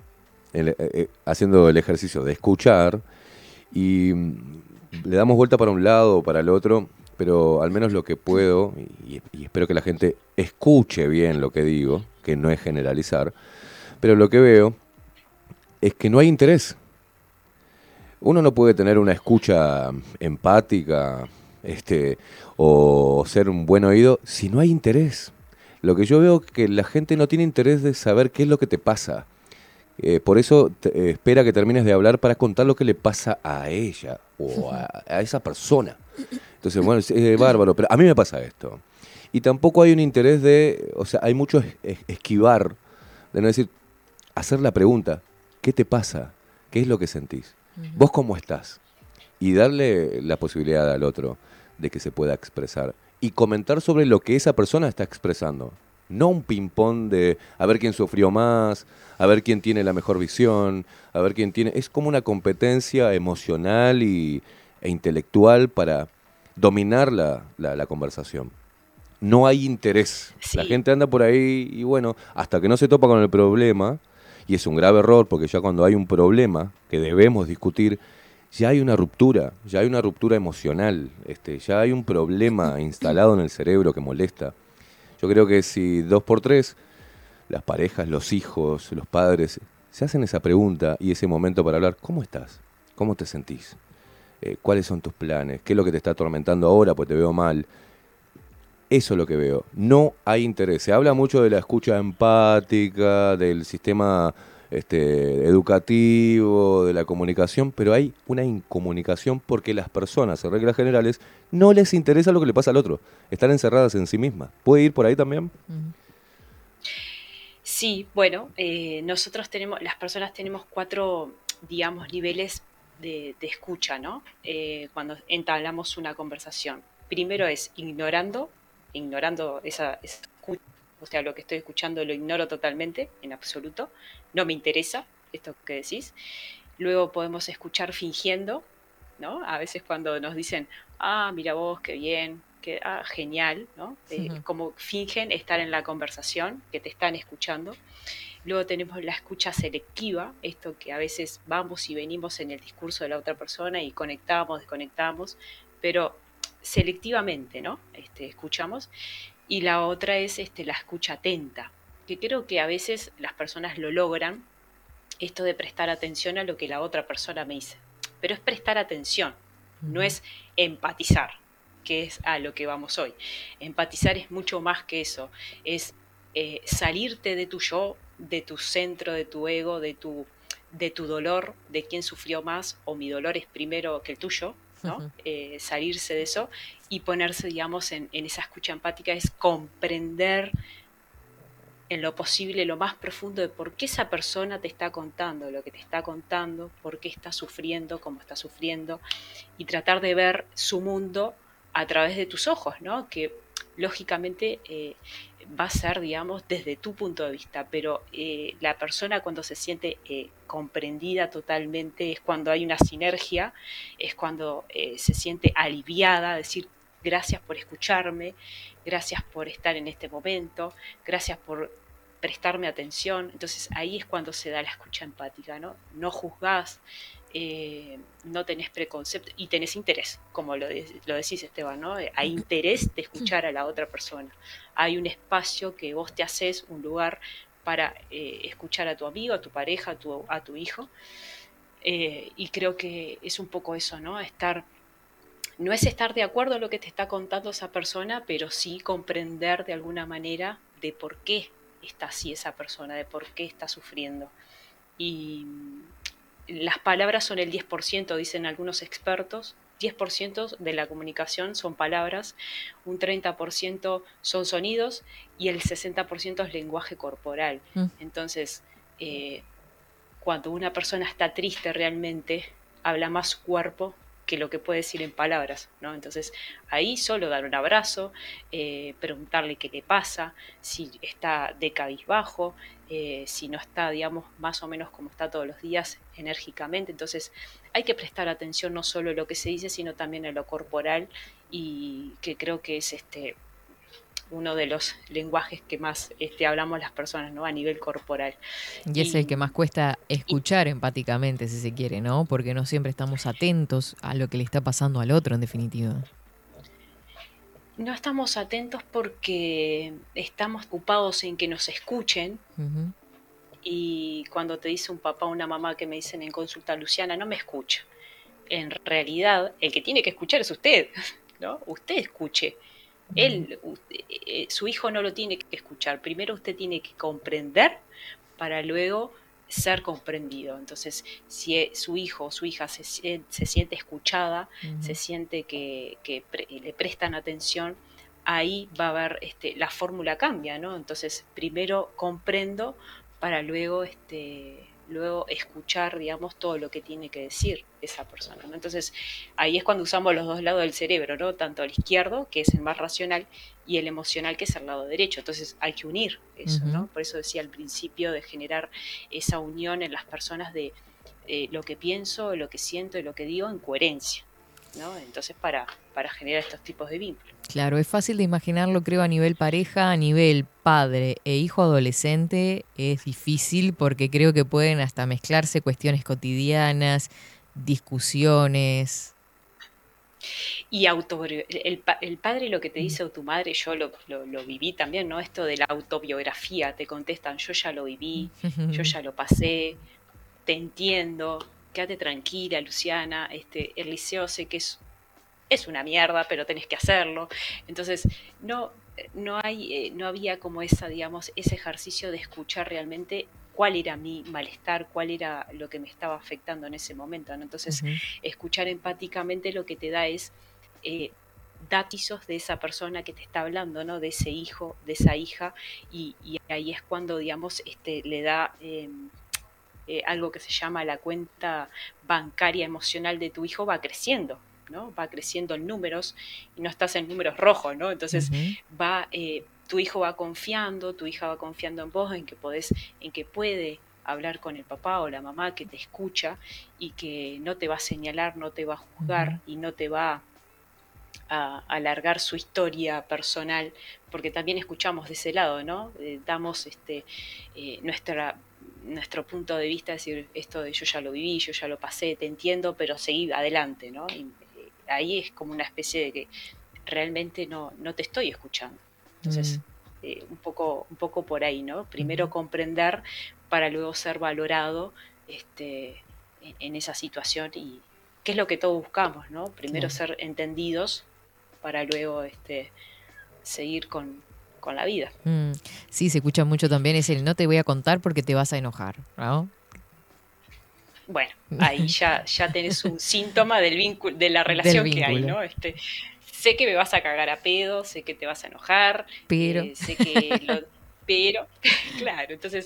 eh, haciendo el ejercicio de escuchar y mm, le damos vuelta para un lado o para el otro, pero al menos lo que puedo, y espero que la gente escuche bien lo que digo, que no es generalizar, pero lo que veo es que no hay interés. Uno no puede tener una escucha empática este, o ser un buen oído si no hay interés. Lo que yo veo es que la gente no tiene interés de saber qué es lo que te pasa. Eh, por eso eh, espera que termines de hablar para contar lo que le pasa a ella o a, esa persona. Entonces, bueno, es, bárbaro, pero a mí me pasa esto. Y tampoco hay un interés de, o sea, hay mucho esquivar, de no decir, hacer la pregunta, ¿qué te pasa? ¿Qué es lo que sentís? ¿Vos cómo estás? Y darle la posibilidad al otro de que se pueda expresar y comentar sobre lo que esa persona está expresando. No un ping-pong de a ver quién sufrió más, a ver quién tiene la mejor visión, a ver quién tiene... Es como una competencia emocional y, e intelectual para dominar la, la, conversación. No hay interés. La gente anda por ahí y bueno, hasta que no se topa con el problema, y es un grave error porque ya cuando hay un problema que debemos discutir, ya hay una ruptura, ya hay una ruptura emocional, este, ya hay un problema instalado en el cerebro que molesta. Yo creo que si dos por tres, las parejas, los hijos, los padres, se hacen esa pregunta y ese momento para hablar, ¿cómo estás? ¿Cómo te sentís? Eh, ¿Cuáles son tus planes? ¿Qué es lo que te está atormentando ahora? Pues te veo mal. Eso es lo que veo. No hay interés. Se habla mucho de la escucha empática, del sistema este, educativo, de la comunicación, pero hay una incomunicación porque las personas, en reglas generales, no les interesa lo que le pasa al otro. Están encerradas en sí mismas. ¿Puede ir por ahí también? Sí, bueno, eh, nosotros tenemos, las personas tenemos cuatro, digamos, niveles de, escucha, ¿no? Eh, cuando entablamos una conversación. Primero es ignorando, ignorando esa, escucha, o sea, lo que estoy escuchando lo ignoro totalmente, en absoluto, no me interesa esto que decís. Luego podemos escuchar fingiendo, ¿no? A veces cuando nos dicen, ah, mira vos, qué bien, qué ah, genial, ¿no? Eh, como fingen estar en la conversación, que te están escuchando. Luego tenemos la escucha selectiva, esto que a veces vamos y venimos en el discurso de la otra persona y conectamos, desconectamos, pero selectivamente, ¿no? Este, escuchamos. Y la otra es este, la escucha atenta, porque creo que a veces las personas lo logran, esto de prestar atención a lo que la otra persona me dice. Pero es prestar atención, no es empatizar, que es a lo que vamos hoy. Empatizar es mucho más que eso, es eh, salirte de tu yo, de tu centro, de tu ego, de tu, de tu dolor, de quién sufrió más o mi dolor es primero que el tuyo, ¿no? Eh, salirse de eso y ponerse, digamos, en, en, esa escucha empática es comprender en lo posible, lo más profundo de por qué esa persona te está contando lo que te está contando, por qué está sufriendo, cómo está sufriendo, y tratar de ver su mundo a través de tus ojos, ¿no? Que lógicamente eh, va a ser, digamos, desde tu punto de vista, pero eh, la persona cuando se siente eh, comprendida totalmente es cuando hay una sinergia, es cuando se siente aliviada, decir, gracias por escucharme, gracias por estar en este momento, gracias por prestarme atención. Entonces ahí es cuando se da la escucha empática, ¿no? No juzgás, eh, no tenés preconcepto y tenés interés, como lo, lo, decís Esteban, ¿no? Hay interés de escuchar a la otra persona. Hay un espacio que vos te haces, un lugar para eh, escuchar a tu amigo, a tu pareja, a tu, a tu hijo. Eh, y creo que es un poco eso, ¿no? Estar, no es estar de acuerdo en lo que te está contando esa persona, pero sí comprender de alguna manera de por qué está así esa persona, de por qué está sufriendo. Y las palabras son el 10%, dicen algunos expertos. 10% de la comunicación son palabras, un 30% son sonidos y el 60% es lenguaje corporal. Mm. Entonces, eh, cuando una persona está triste realmente, habla más cuerpo que lo que puede decir en palabras, ¿no? Entonces, ahí solo dar un abrazo, eh, preguntarle qué le pasa, si está de cabizbajo, eh, si no está, digamos, más o menos como está todos los días, enérgicamente. Entonces, hay que prestar atención no solo a lo que se dice, sino también a lo corporal y que creo que es este uno de los lenguajes que más este, hablamos las personas, ¿no? A nivel corporal. Y es el que más cuesta escuchar empáticamente, si se quiere, ¿no? Porque no siempre estamos atentos a lo que le está pasando al otro, en definitiva. No estamos atentos porque estamos ocupados en que nos escuchen. Y cuando te dice un papá o una mamá que me dicen en consulta, Luciana, no me escucha. En realidad, el que tiene que escuchar es usted, ¿no? Usted escuche él, eh, su hijo no lo tiene que escuchar. Primero usted tiene que comprender para luego ser comprendido. Entonces, si e, su hijo o su hija se, siente escuchada, se siente que, le prestan atención, ahí va a haber, este, la fórmula cambia, ¿no? Entonces, primero comprendo para luego este, luego escuchar, digamos, todo lo que tiene que decir esa persona. Entonces, ahí es cuando usamos los dos lados del cerebro, ¿no? Tanto el izquierdo, que es el más racional, y el emocional, que es el lado derecho. Entonces, hay que unir eso, ¿no? Por eso decía al principio de generar esa unión en las personas de eh, lo que pienso, lo que siento y lo que digo en coherencia. ¿No? Entonces, para, para generar estos tipos de vínculos. Claro, es fácil de imaginarlo, creo, a nivel pareja, a nivel padre e hijo adolescente, es difícil porque creo que pueden hasta mezclarse cuestiones cotidianas, discusiones. Y auto, el, el, padre lo que te dice o tu madre, yo lo, lo, viví también, ¿no? Esto de la autobiografía, te contestan, yo ya lo viví, yo ya lo pasé, te entiendo, quédate tranquila, Luciana, este, el liceo sé que es, es una mierda, pero tenés que hacerlo. Entonces, no, no, hay, eh, no había como esa, digamos, ese ejercicio de escuchar realmente cuál era mi malestar, cuál era lo que me estaba afectando en ese momento. Entonces, escuchar empáticamente lo que te da es eh, datos de esa persona que te está hablando, ¿no? De ese hijo, de esa hija, y, ahí es cuando, digamos, este, le da... Em, eh, algo que se llama la cuenta bancaria emocional de tu hijo va creciendo, ¿no? Va creciendo en números y no estás en números rojos, ¿no? Entonces va, eh, tu hijo va confiando, tu hija va confiando en vos, en que podés, en que puede hablar con el papá o la mamá que te escucha y que no te va a señalar, no te va a juzgar y no te va a alargar su historia personal, porque también escuchamos de ese lado, ¿no? Eh, damos este, nuestra nuestro punto de vista, decir, esto de yo ya lo viví, yo ya lo pasé, te entiendo, pero seguí adelante, ¿no? Y, eh, ahí es como una especie de que realmente no, no te estoy escuchando. Entonces, eh, un, poco, un poco por ahí, ¿no? Primero comprender para luego ser valorado este, en, esa situación y qué es lo que todos buscamos, ¿no? Primero ser entendidos para luego este, seguir con, la vida. Mm, sí, se escucha mucho también es el no te voy a contar porque te vas a enojar, ¿no? Bueno, ahí ya, ya tenés un síntoma del vínculo, de la relación que hay, ¿no? Este, sé que me vas a cagar a pedo, sé que te vas a enojar, pero, eh, sé que pero, claro, entonces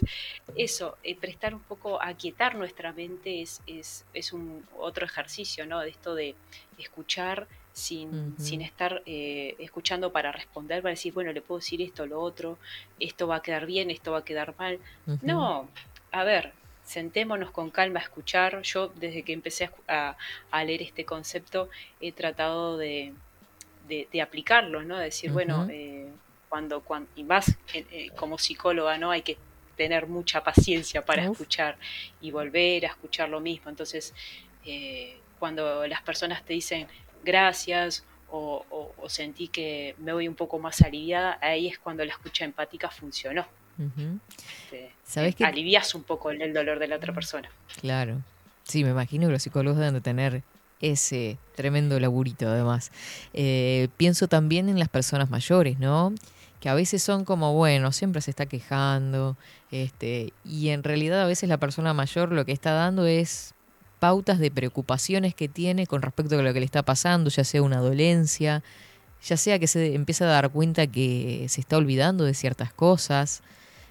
eso, eh, prestar un poco, aquietar nuestra mente es, es, es un otro ejercicio, ¿no? De esto de escuchar sin, sin estar eh, escuchando para responder, para decir, bueno, le puedo decir esto o lo otro, esto va a quedar bien, esto va a quedar mal. No, a ver, sentémonos con calma a escuchar. Yo desde que empecé a, leer este concepto he tratado de, de, aplicarlo, ¿no? De decir, bueno, eh, cuando, cuando, y más eh, eh, como psicóloga, ¿no? Hay que tener mucha paciencia para escuchar y volver a escuchar lo mismo. Entonces, cuando las personas te dicen gracias o, sentí que me voy un poco más aliviada, ahí es cuando la escucha empática funcionó. Este, ¿Sabes que... Alivias un poco el, dolor de la otra persona. Claro. Sí, me imagino que los psicólogos deben de tener ese tremendo laburito además. Eh, pienso también en las personas mayores, ¿no? Que a veces son como, bueno, siempre se está quejando, este, y en realidad a veces la persona mayor lo que está dando es pautas de preocupaciones que tiene con respecto a lo que le está pasando, ya sea una dolencia, ya sea que se empieza a dar cuenta que se está olvidando de ciertas cosas.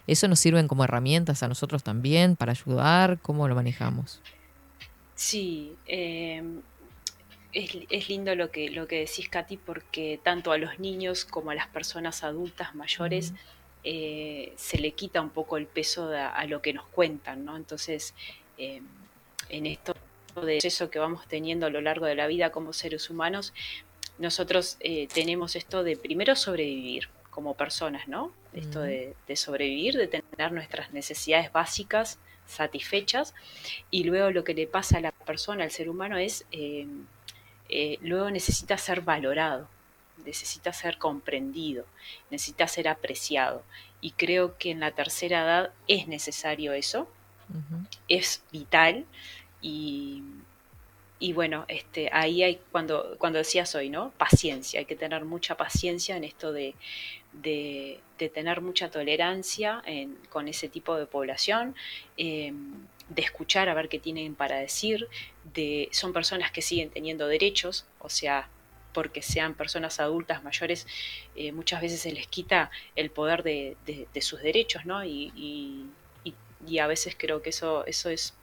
¿Eso nos sirven como herramientas a nosotros también para ayudar? ¿Cómo lo manejamos? Sí, eh, es, lindo lo que, lo que decís, Katy, porque tanto a los niños como a las personas adultas mayores eh, se le quita un poco el peso a lo que nos cuentan, ¿no? Entonces, eh, en esto de eso que vamos teniendo a lo largo de la vida como seres humanos, nosotros tenemos esto de primero sobrevivir, como personas, ¿no? Esto de, sobrevivir, de tener nuestras necesidades básicas satisfechas y luego lo que le pasa a la persona, al ser humano, es eh, eh, luego necesita ser valorado, necesita ser comprendido, necesita ser apreciado y creo que en la tercera edad es necesario eso, es vital y, y bueno, este, ahí hay, cuando, cuando decías hoy, ¿no? Paciencia, hay que tener mucha paciencia en esto de, de, tener mucha tolerancia con ese tipo de población, em, de escuchar a ver qué tienen para decir, de, son personas que siguen teniendo derechos, o sea, porque sean personas adultas mayores, eh, muchas veces se les quita el poder de, sus derechos, ¿no? Y, y, a veces creo que eso, eso es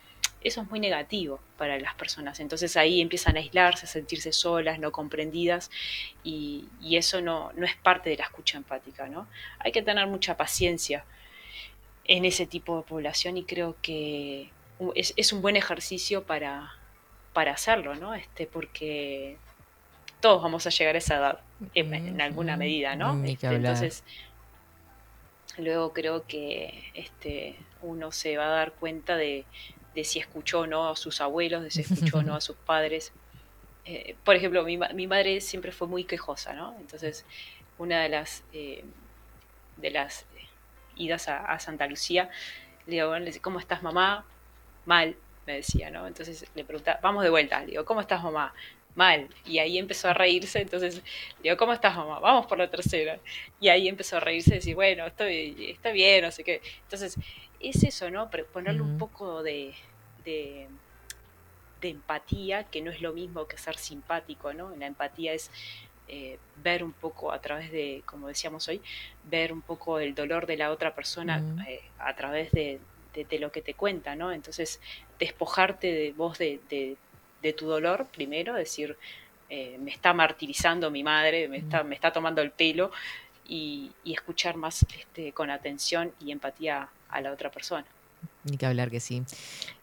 eso es muy negativo para las personas. Entonces ahí empiezan a aislarse, a sentirse solas, no comprendidas, y, eso no, no, es parte de la escucha empática, ¿no? Hay que tener mucha paciencia en ese tipo de población y creo que es, un buen ejercicio para, para hacerlo, ¿no? Este, porque todos vamos a llegar a esa edad, en, alguna medida, ¿no? Este, entonces, luego creo que este, uno se va a dar cuenta de, de si escuchó o no a sus abuelos, de si escuchó o no a sus padres. Eh, por ejemplo, mi, mi, madre siempre fue muy quejosa, ¿no? Entonces, una de las, eh, de las idas a, Santa Lucía, le digo, ¿cómo estás mamá? Mal, me decía, ¿no? Entonces le preguntaba, vamos de vuelta, le digo, ¿cómo estás mamá? Mal. Y ahí empezó a reírse, entonces le digo, ¿cómo estás mamá? Vamos por la tercera. Y ahí empezó a reírse y decir, bueno, estoy, está bien, no sé qué. Entonces, es eso, ¿no? Ponerle un poco de, de, empatía, que no es lo mismo que ser simpático, ¿no? La empatía es eh, ver un poco a través de, como decíamos hoy, ver un poco el dolor de la otra persona eh, a través de, lo que te cuenta, ¿no? Entonces, despojarte de vos de, tu dolor primero, decir, eh, me está martirizando mi madre, me, está, me está tomando el pelo, y, escuchar más este, con atención y empatía a la otra persona. Ni que hablar que sí.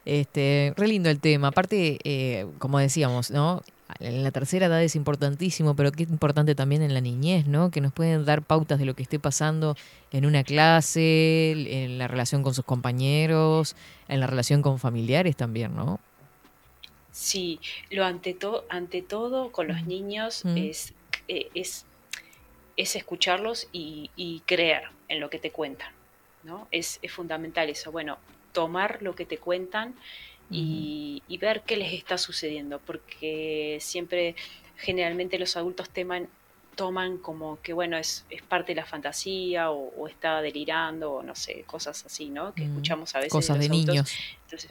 Este, re lindo el tema. Aparte, eh, como decíamos, ¿no? En la tercera edad es importantísimo, pero qué importante también en la niñez, ¿no? Que nos pueden dar pautas de lo que esté pasando en una clase, en la relación con sus compañeros, en la relación con familiares también, ¿no? Sí, lo ante, ante todo con los niños es, eh, es, es escucharlos y, y creer en lo que te cuentan, ¿no? Es, es fundamental eso, bueno, tomar lo que te cuentan y, y, ver qué les está sucediendo, porque siempre, generalmente los adultos teman, toman como que, bueno, es, es parte de la fantasía o, está delirando o no sé, cosas así, ¿no? Que escuchamos a veces. Cosas de, niños. Entonces,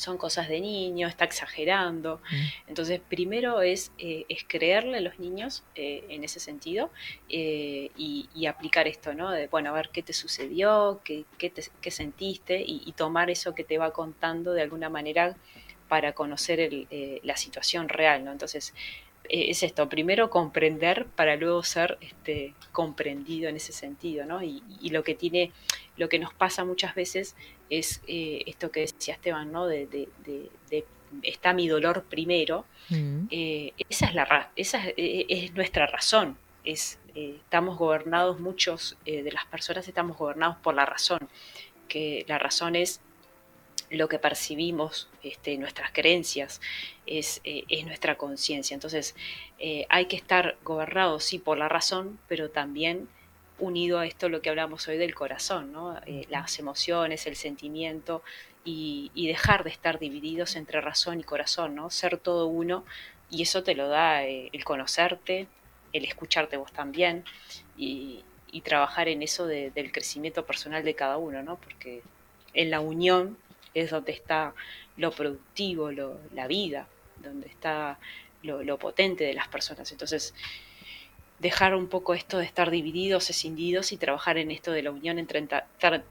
son cosas de niños, está exagerando. Entonces, primero es, eh, es, creerle a los niños eh, en ese sentido eh, y, aplicar esto, ¿no? De, bueno, a ver qué te sucedió, qué, qué, qué sentiste y, y, tomar eso que te va contando de alguna manera para conocer el, la situación real, ¿no? Entonces, eh, es esto, primero comprender para luego ser este, comprendido en ese sentido, ¿no? Y, lo que tiene, lo que nos pasa muchas veces es eh, esto que decía Esteban, ¿no? De, está mi dolor primero. Mm. Eh, esa es la esa es, nuestra razón. Es, estamos gobernados, muchos de las personas estamos gobernados por la razón, que la razón es lo que percibimos, este, nuestras creencias, es, eh, nuestra conciencia. Entonces, eh, hay que estar gobernados, sí, por la razón, pero también unido a esto lo que hablamos hoy del corazón, eh, las emociones, el sentimiento, y, dejar de estar divididos entre razón y corazón, ¿no? ser todo uno, y eso te lo da el conocerte, el escucharte vos también, y, trabajar en eso del crecimiento personal de cada uno, ¿no? porque en la unión es donde está lo productivo, la vida, donde está lo, potente de las personas. Entonces, dejar un poco esto de estar divididos, escindidos y trabajar en esto de la unión entre,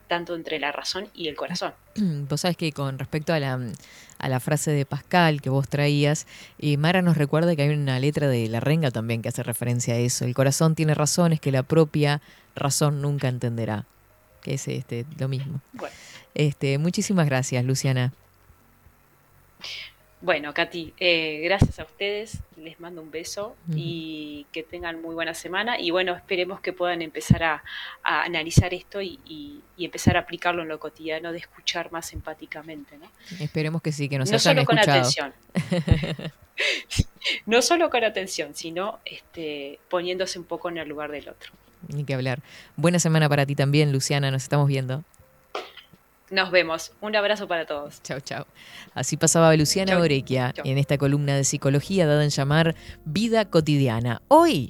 tanto entre la razón y el corazón. Vos sabés que con respecto a la, a la frase de Pascal que vos traías, eh, Mara nos recuerda que hay una letra de La Renga también que hace referencia a eso. El corazón tiene razones que la propia razón nunca entenderá. Que es este, lo mismo. Bueno. Este, muchísimas gracias, Luciana. Bueno, Katy, eh, gracias a ustedes, les mando un beso y que tengan muy buena semana y bueno, esperemos que puedan empezar a, analizar esto y, empezar a aplicarlo en lo cotidiano, de escuchar más empáticamente. ¿no? Esperemos que sí, que nos no solo con atención. no solo con atención, sino este, poniéndose un poco en el lugar del otro. Ni que hablar. Buena semana para ti también, Luciana, nos estamos viendo. Nos vemos. Un abrazo para todos. Chao, chao. Así pasaba Luciana Orequia en esta columna de psicología dada en llamar Vida cotidiana. Hoy,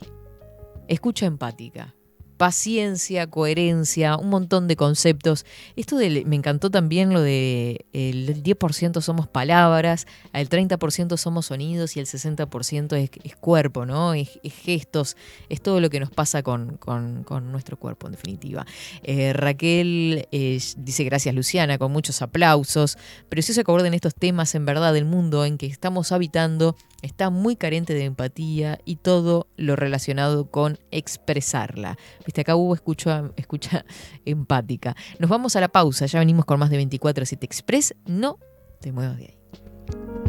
escucha empática paciencia, coherencia, un montón de conceptos. Esto de, me encantó también lo de el 10% somos palabras, el 30% somos sonidos y el 60% es, cuerpo, ¿no? Es, gestos, es todo lo que nos pasa con, nuestro cuerpo, en definitiva. Eh, Raquel eh, dice gracias Luciana, con muchos aplausos. Precioso que aborden estos temas en verdad del mundo en que estamos habitando está muy carente de empatía y todo lo relacionado con expresarla. Viste, acá hubo escucha, escucha empática. Nos vamos a la pausa, ya venimos con más de 24-7 Express. No te muevas de ahí.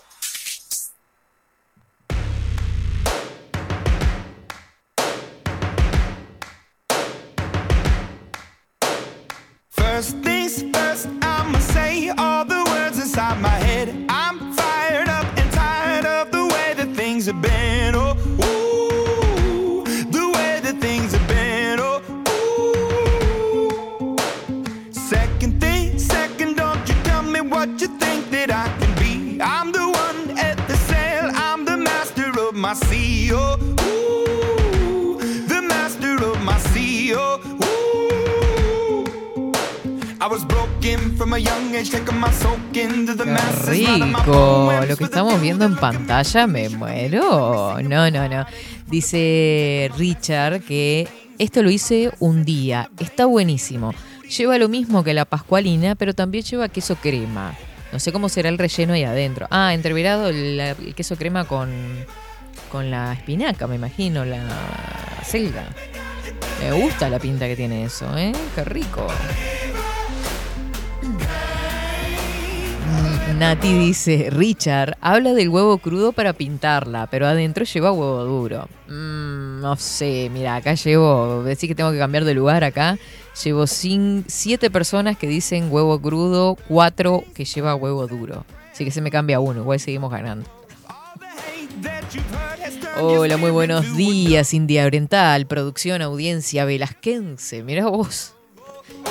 Rico, poems lo que estamos viendo en pantalla, me muero. No, no, no. Dice Richard que esto lo hice un día. Está buenísimo. Lleva lo mismo que la pascualina, pero también lleva queso crema. No sé cómo será el relleno ahí adentro. Ah, entreverado el, el queso crema con, con la espinaca, me imagino, la selga. Me gusta la pinta que tiene eso, ¿eh? Qué rico. Nati dice, Richard, habla del huevo crudo para pintarla, pero adentro lleva huevo duro. Mm, no sé, mira, acá llevo, decir que tengo que cambiar de lugar acá. Llevo siete personas que dicen huevo crudo, cuatro que lleva huevo duro. Así que se me cambia uno, igual seguimos ganando. Hola, muy buenos días, India Oriental, producción, audiencia, velasquense. Mirá vos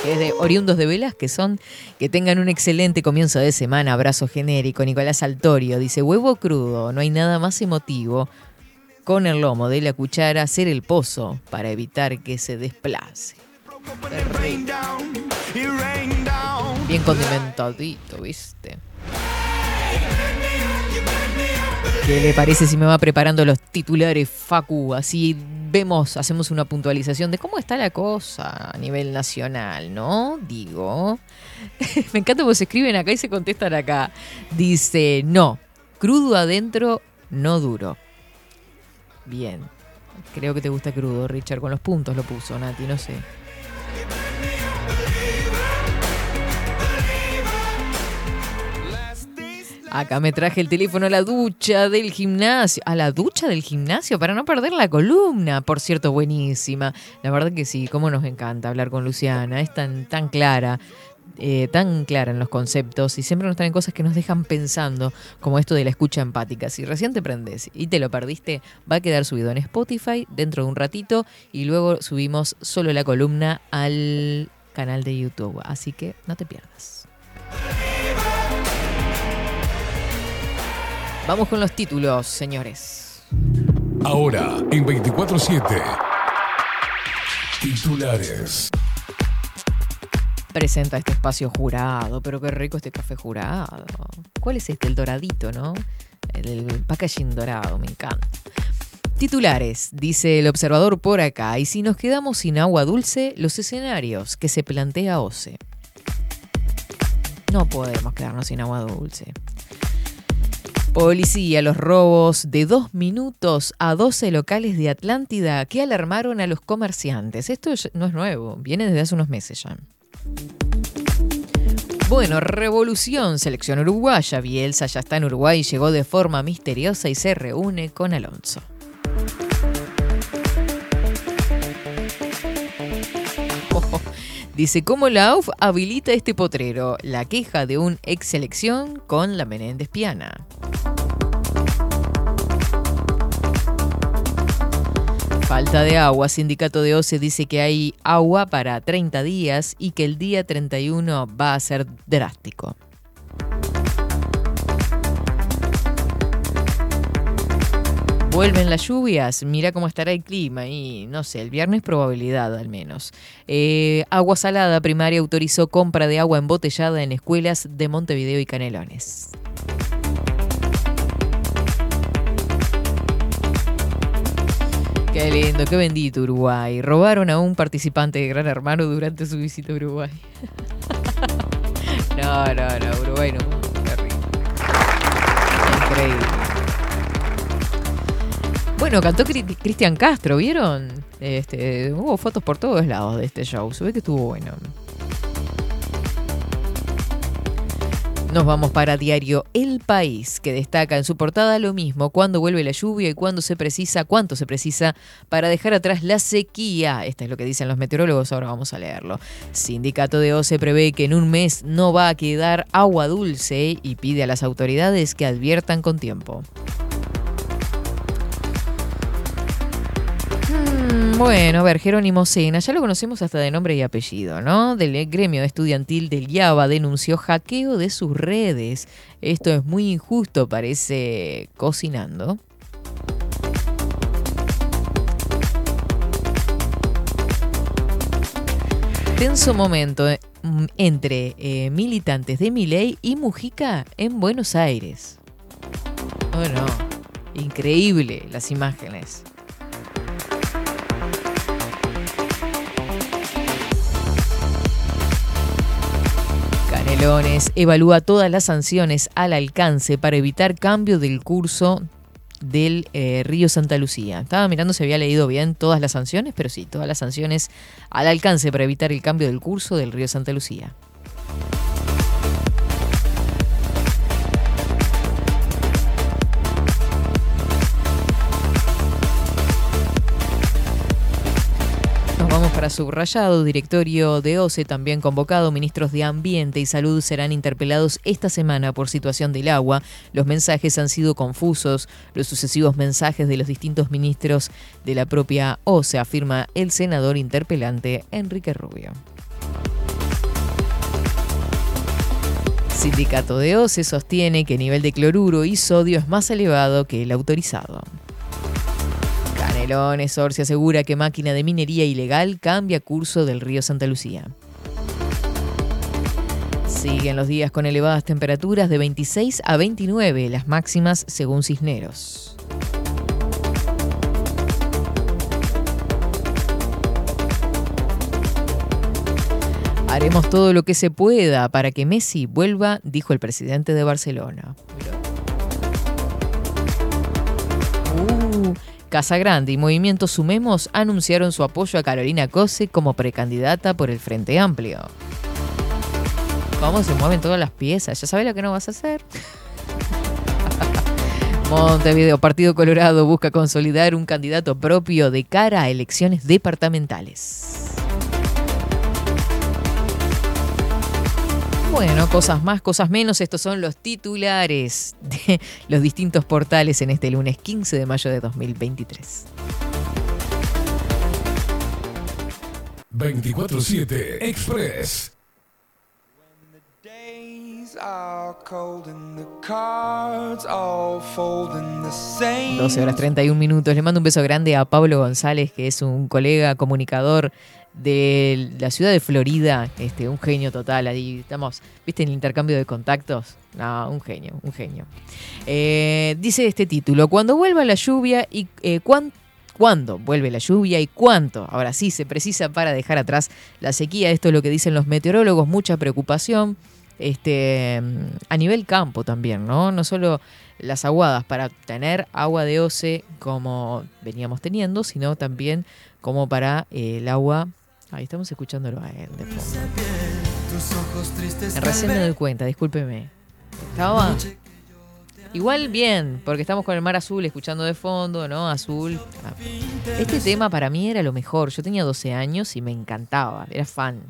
que es de oriundos de Velas, que son que tengan un excelente comienzo de semana. Abrazo genérico. Nicolás Altorio dice: huevo crudo, no hay nada más emotivo. Con el lomo de la cuchara, hacer el pozo para evitar que se desplace. Bien condimentadito, ¿viste? ¿Qué le parece si me va preparando los titulares, Facu? Así vemos, hacemos una puntualización de cómo está la cosa a nivel nacional, ¿no? Digo. me encanta cómo se escriben acá y se contestan acá. Dice, no, crudo adentro, no duro. Bien. Creo que te gusta crudo, Richard. Con los puntos lo puso, Nati, no sé. Acá me traje el teléfono a la ducha del gimnasio. A la ducha del gimnasio para no perder la columna. Por cierto, buenísima. La verdad que sí, cómo nos encanta hablar con Luciana. Es tan, tan clara. eh, tan clara en los conceptos y siempre nos traen cosas que nos dejan pensando, como esto de la escucha empática. Si recién te prendes y te lo perdiste, va a quedar subido en Spotify dentro de un ratito y luego subimos solo la columna al canal de YouTube. Así que no te pierdas. Vamos con los títulos, señores. Ahora, en 24-7. Titulares. Presenta este espacio jurado, pero qué rico este café jurado. ¿Cuál es este? El doradito, ¿no? El packaging dorado, me encanta. Titulares, dice el observador por acá, y si nos quedamos sin agua dulce, los escenarios que se plantea OCE. No podemos quedarnos sin agua dulce. Policía, los robos de dos minutos a 12 locales de Atlántida que alarmaron a los comerciantes. Esto no es nuevo, viene desde hace unos meses ya. Bueno, revolución, selección uruguaya. Bielsa ya está en Uruguay, llegó de forma misteriosa y se reúne con Alonso. Dice, ¿cómo la AUF habilita este potrero? La queja de un ex selección con la Menéndez Piana. Falta de agua. Sindicato de OCE dice que hay agua para 30 días y que el día 31 va a ser drástico. Vuelven las lluvias, mira cómo estará el clima y no sé, el viernes probabilidad al menos. Eh, agua Salada Primaria autorizó compra de agua embotellada en escuelas de Montevideo y Canelones. Qué lindo, qué bendito Uruguay. Robaron a un participante de Gran Hermano durante su visita a Uruguay. no, no, no, Uruguay no. Terrible. Increíble. Bueno, cantó Cristian Castro, ¿vieron? Este, hubo fotos por todos lados de este show. Se ve que estuvo bueno. Nos vamos para diario El País, que destaca en su portada lo mismo, cuándo vuelve la lluvia y cuándo se precisa, cuánto se precisa para dejar atrás la sequía. Esto es lo que dicen los meteorólogos, ahora vamos a leerlo. Sindicato de OCE prevé que en un mes no va a quedar agua dulce y pide a las autoridades que adviertan con tiempo. Bueno, a ver, Jerónimo Sena, ya lo conocemos hasta de nombre y apellido, ¿no? Del gremio estudiantil del YABA denunció hackeo de sus redes. Esto es muy injusto, parece cocinando. Tenso momento eh, mm, entre eh, militantes de Miley y Mujica en Buenos Aires. Bueno, increíble las imágenes. Evalúa todas las sanciones al alcance para evitar cambio del curso del eh, río Santa Lucía. Estaba mirando si había leído bien todas las sanciones, pero sí, todas las sanciones al alcance para evitar el cambio del curso del río Santa Lucía. Para subrayado. Directorio de OCE también convocado. Ministros de Ambiente y Salud serán interpelados esta semana por situación del agua. Los mensajes han sido confusos. Los sucesivos mensajes de los distintos ministros de la propia OCE, afirma el senador interpelante Enrique Rubio. Sindicato de OCE sostiene que el nivel de cloruro y sodio es más elevado que el autorizado. Canelones, se asegura que máquina de minería ilegal cambia curso del río Santa Lucía. Siguen los días con elevadas temperaturas de 26 a 29, las máximas según Cisneros. Haremos todo lo que se pueda para que Messi vuelva, dijo el presidente de Barcelona. Uh, Casa Grande y Movimiento Sumemos anunciaron su apoyo a Carolina Cose como precandidata por el Frente Amplio. ¿Cómo se mueven todas las piezas? ¿Ya sabes lo que no vas a hacer? Montevideo, Partido Colorado busca consolidar un candidato propio de cara a elecciones departamentales. Bueno, cosas más, cosas menos. Estos son los titulares de los distintos portales en este lunes 15 de mayo de 2023. 24-7 Express. 12 horas 31 minutos. Le mando un beso grande a Pablo González, que es un colega comunicador de la ciudad de Florida, este, un genio total. Ahí estamos, ¿viste el intercambio de contactos? No, un genio, un genio. Eh, dice este título: Cuando vuelva la lluvia y eh, ¿Cuándo vuelve la lluvia y cuánto? Ahora sí, se precisa para dejar atrás la sequía. Esto es lo que dicen los meteorólogos, mucha preocupación este, a nivel campo también, ¿no? No solo las aguadas para tener agua de OCE como veníamos teniendo, sino también como para eh, el agua. Ahí estamos escuchándolo a él de fondo. Recién me doy cuenta, discúlpeme. Estaba. Igual bien, porque estamos con el mar azul escuchando de fondo, ¿no? Azul. Este tema para mí era lo mejor. Yo tenía 12 años y me encantaba, era fan.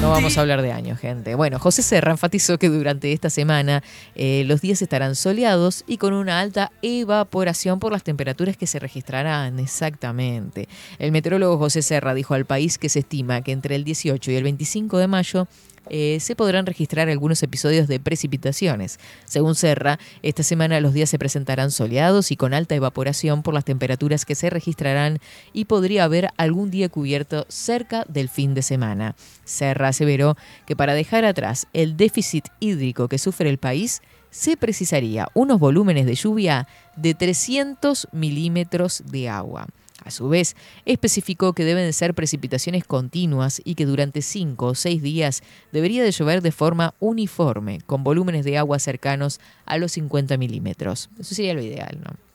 No vamos a hablar de años, gente. Bueno, José Serra enfatizó que durante esta semana eh, los días estarán soleados y con una alta evaporación por las temperaturas que se registrarán. Exactamente. El meteorólogo José Serra dijo al país que se estima que entre el 18 y el 25 de mayo eh, se podrán registrar algunos episodios de precipitaciones. Según Serra, esta semana los días se presentarán soleados y con alta evaporación por las temperaturas que se registrarán y podría haber algún día cubierto cerca del fin de semana. Serra aseveró que para dejar atrás el déficit hídrico que sufre el país, se precisaría unos volúmenes de lluvia de 300 milímetros de agua. A su vez, especificó que deben ser precipitaciones continuas y que durante cinco o seis días debería de llover de forma uniforme, con volúmenes de agua cercanos a los 50 milímetros. Eso sería lo ideal, ¿no?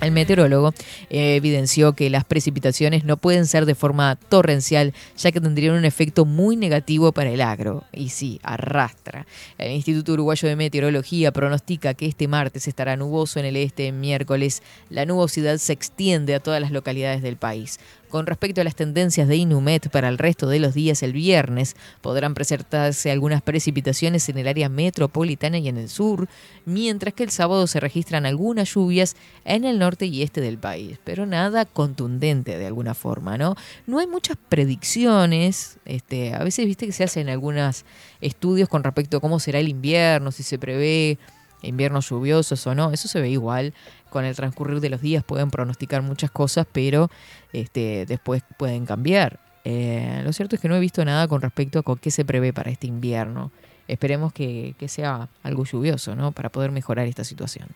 El meteorólogo eh, evidenció que las precipitaciones no pueden ser de forma torrencial, ya que tendrían un efecto muy negativo para el agro. Y sí, arrastra. El Instituto Uruguayo de Meteorología pronostica que este martes estará nuboso en el este, miércoles la nubosidad se extiende a todas las localidades del país. Con respecto a las tendencias de Inumet para el resto de los días el viernes, podrán presentarse algunas precipitaciones en el área metropolitana y en el sur, mientras que el sábado se registran algunas lluvias en el norte y este del país, pero nada contundente de alguna forma, ¿no? No hay muchas predicciones, este, a veces viste que se hacen algunos estudios con respecto a cómo será el invierno, si se prevé inviernos lluviosos o no, eso se ve igual. Con el transcurrir de los días pueden pronosticar muchas cosas, pero este, después pueden cambiar. Eh, lo cierto es que no he visto nada con respecto a con qué se prevé para este invierno. Esperemos que, sea algo lluvioso, ¿no? Para poder mejorar esta situación.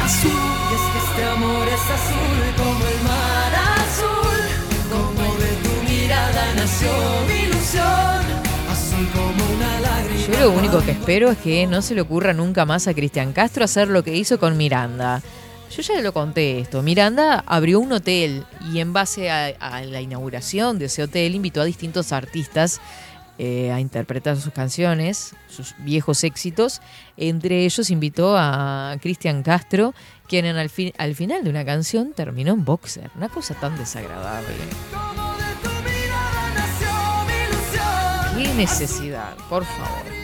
Azul, es que este amor es azul como el mar azul, como de tu mirada nació mi ilusión, Yo lo único que espero es que no se le ocurra nunca más a Cristian Castro hacer lo que hizo con Miranda. Yo ya lo conté esto. Miranda abrió un hotel y en base a, la inauguración de ese hotel invitó a distintos artistas eh, a interpretar sus canciones, sus viejos éxitos. Entre ellos invitó a Cristian Castro, quien en al, al final de una canción terminó en boxer. Una cosa tan desagradable. Necesidad, por favor.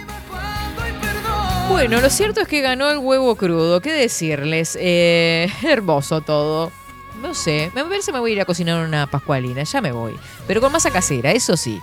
Bueno, lo cierto es que ganó el huevo crudo. ¿Qué decirles? Eh, hermoso todo. No sé, me parece que me voy a ir a cocinar una pascualina, ya me voy. Pero con masa casera, eso sí.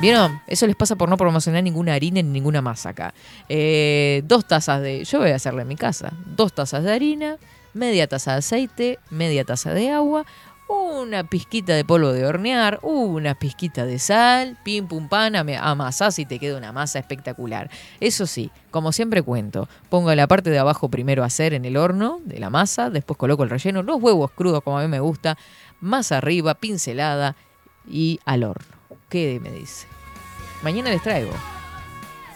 ¿Vieron? Eso les pasa por no promocionar ninguna harina ni ninguna masa acá. Eh, dos tazas de. Yo voy a hacerla en mi casa. Dos tazas de harina, media taza de aceite, media taza de agua, una pizquita de polvo de hornear, una pizquita de sal, pim pum pan, amasás y te queda una masa espectacular. Eso sí, como siempre cuento, pongo la parte de abajo primero a hacer en el horno de la masa, después coloco el relleno, los huevos crudos como a mí me gusta, más arriba, pincelada y al horno. ¿Qué me dice? Mañana les traigo.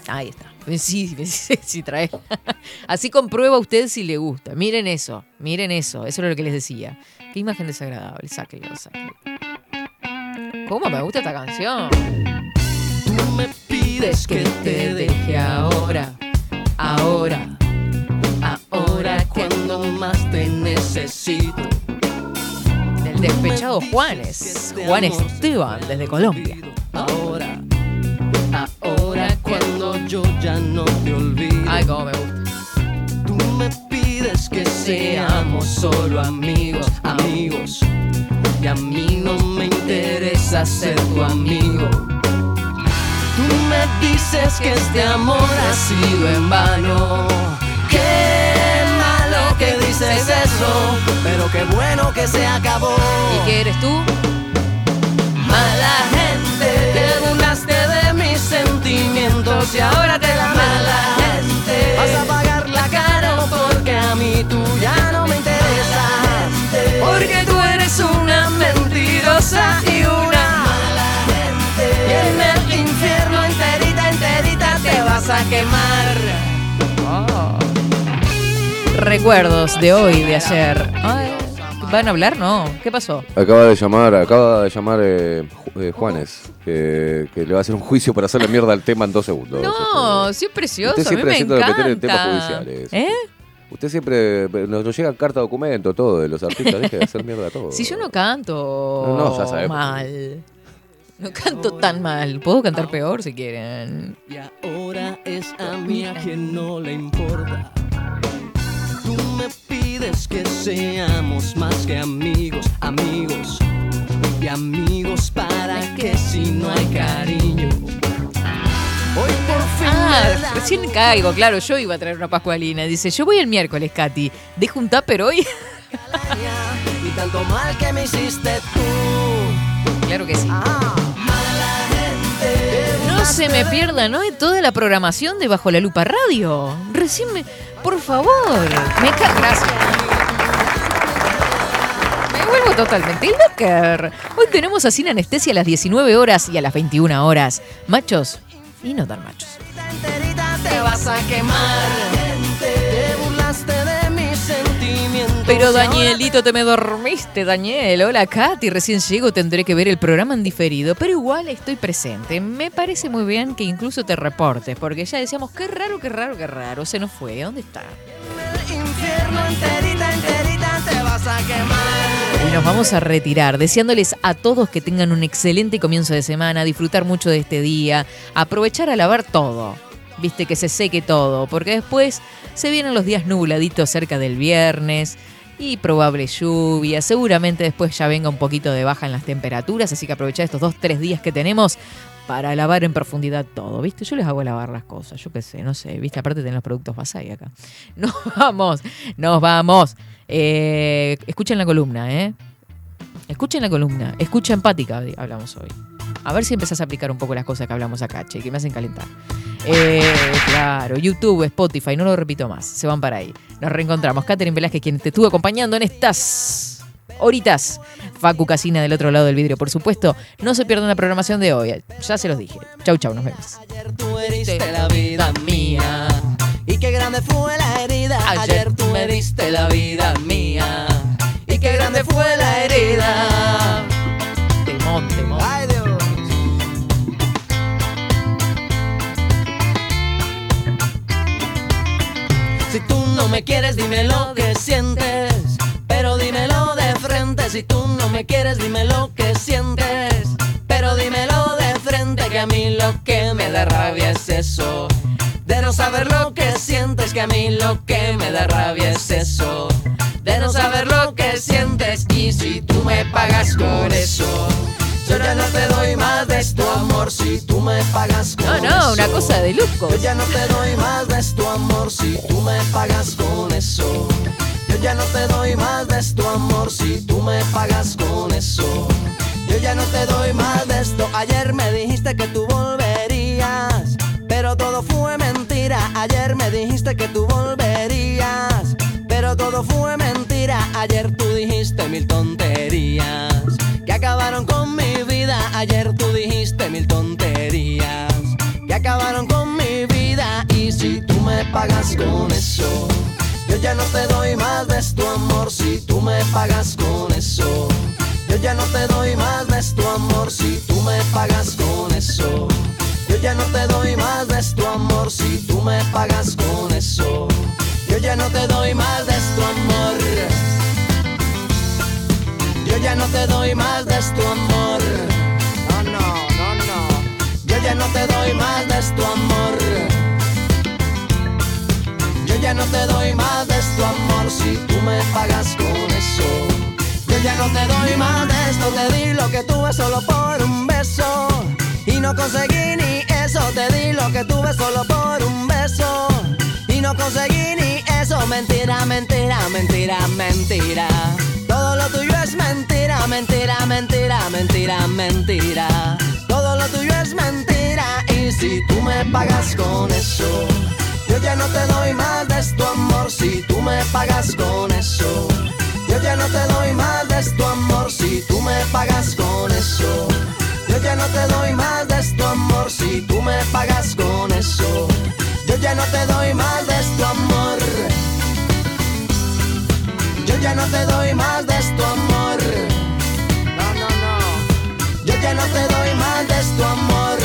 Ahí está. Sí, sí, sí trae. Así comprueba usted si le gusta. Miren eso, miren eso. Eso es lo que les decía. Qué imagen desagradable. Sáquenlo, sáquenlo. ¿Cómo me gusta esta canción? Tú me pides que te deje ahora, ahora, ahora cuando más te necesito. De Despechado Juanes. Juan Esteban, desde Colombia. Ahora, ahora cuando yo ya no te olvido. Ay, cómo me gusta. Me pides que seamos solo amigos, amigos. Y a mí no me interesa ser tu amigo. Tú me dices que este amor ha sido en vano. Qué malo que dices eso, pero qué bueno que se acabó. ¿Y qué eres tú? Mala gente, te burlaste de mis sentimientos y ahora te da mala gente. Vas a pagar mí tú ya no me interesas. Porque tú eres una mentirosa y una mala gente. Y en el infierno enterita, enterita te vas a quemar. Recuerdos de hoy, de ayer. Ay, ¿Van a hablar? No. ¿Qué pasó? Acaba de llamar, acaba de llamar eh, Ju- eh, Juanes, que, que le va a hacer un juicio para hacerle mierda al tema en dos segundos. No, sí es precioso. Usted a mí siempre me haciendo encanta. meter en temas judiciales. ¿Eh? Usted siempre eh, nos, nos llega carta documento, todo de los artistas, deje de hacer mierda a todo. Si yo no canto No, no, ya sabemos. mal. No canto tan mal. Puedo cantar peor si quieren. Y ahora es a mí a quien no le importa. Tú me pides que seamos más que amigos, amigos. Y amigos para que si no hay cariño. Hoy por fin Ah, recién caigo, claro, yo iba a traer una pascualina. Dice, yo voy el miércoles, Katy. ¿Dejo un tupper hoy? Y tanto mal que me hiciste tú. Claro que sí. Mala gente. No se me pierda, ¿no? Toda la programación de Bajo la Lupa Radio. Recién me... Por favor. Me. Gracias. Me vuelvo totalmente locker. Hoy tenemos a Sin Anestesia a las 19 horas y a las 21 horas. Machos y no tan machos. enterita te vas a quemar. Te burlaste de mis sentimientos. Pero Danielito, te me dormiste, Daniel. Hola, Katy. Recién llego, tendré que ver el programa en diferido. Pero igual estoy presente. Me parece muy bien que incluso te reportes, porque ya decíamos, qué raro, qué raro, qué raro. Se nos fue. ¿Dónde está? el infierno enterita, enterita te vas a quemar. Nos vamos a retirar, deseándoles a todos que tengan un excelente comienzo de semana, disfrutar mucho de este día, aprovechar a lavar todo. Viste que se seque todo, porque después se vienen los días nubladitos cerca del viernes y probable lluvia. Seguramente después ya venga un poquito de baja en las temperaturas, así que aprovechar estos dos, tres días que tenemos para lavar en profundidad todo, ¿viste? Yo les hago lavar las cosas, yo qué sé, no sé, ¿viste? Aparte tienen los productos Basay acá. Nos vamos, nos vamos. Eh, escuchen la columna, ¿eh? Escuchen la columna, escucha empática, hablamos hoy. A ver si empezás a aplicar un poco las cosas que hablamos acá, che, que me hacen calentar. Eh, claro, YouTube, Spotify, no lo repito más, se van para ahí. Nos reencontramos. Catherine Velázquez, quien te estuvo acompañando en estas horitas. Facu Casina del otro lado del vidrio, por supuesto. No se pierdan la programación de hoy, ya se los dije. Chau, chau, nos vemos. Ayer tú la vida mía. Grande fue la herida. Ayer tú me diste la vida mía. Y qué grande fue la herida. Temón, temón. Ay, Dios. Si tú no me quieres, dime lo que sientes. Pero dímelo de frente. Si tú no me quieres, dime lo que sientes. Pero dímelo de frente. Que a mí lo que me da rabia es eso. De no saber lo que sientes. Que a mí lo que me da rabia es eso. De no saber lo que sientes. Y si tú me pagas con eso. Yo ya no te doy más de tu amor si tú me pagas con No, no, una eso. cosa de lujos. Yo ya no te doy más de tu amor si tú me pagas con eso. Yo ya no te doy más de tu amor si tú me pagas con eso. Yo ya no te doy más de esto. Ayer me dijiste que tú volverías, Ayer me dijiste que tú volverías, pero todo fue mentira. Ayer tú dijiste mil tonterías que acabaron con mi vida. Ayer tú dijiste mil tonterías que acabaron con mi vida. Y si tú me pagas con eso, yo ya no te doy más de tu amor. Si tú me pagas con eso, yo ya no te doy más de tu amor. Si tú me pagas con eso, ya no te doy más de tu amor. Si tú me pagas con eso, yo ya no te doy más de tu amor. Yo ya no te doy más de tu amor. No, no, no, no. Yo ya no te doy más de tu amor. Yo ya no te doy más de tu amor si tú me pagas con eso. Yo ya no te doy más de esto, te di lo que tuve solo por un beso. Y no conseguí ni eso, te di lo que tuve solo por un beso. Y no conseguí ni eso, mentira, mentira, mentira, mentira. Todo lo tuyo es mentira, mentira, mentira, mentira, mentira. Todo lo tuyo es mentira. Y si tú me pagas con eso, yo ya no te doy más de tu amor. Si tú me pagas con eso, yo ya no te doy más de tu amor. Si tú me pagas con eso, ya no te doy más de tu amor. Si tú me pagas con eso, yo ya no te doy más de tu amor. Yo ya no te doy más de tu amor. No, no, no. Yo ya no te doy más de tu amor.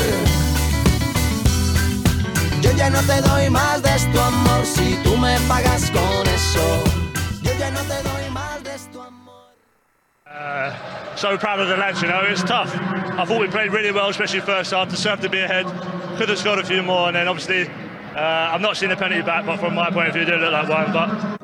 Yo ya no te doy más de tu amor si tú me pagas con eso. Yo ya no te doy más de tu amor. Uh, so proud of the lads, you know, it's tough. I thought we played really well, especially first half, deserved to be ahead. Could have scored a few more, and then obviously, uh, I've not seen the penalty back, but from my point of view, it didn't look like one. But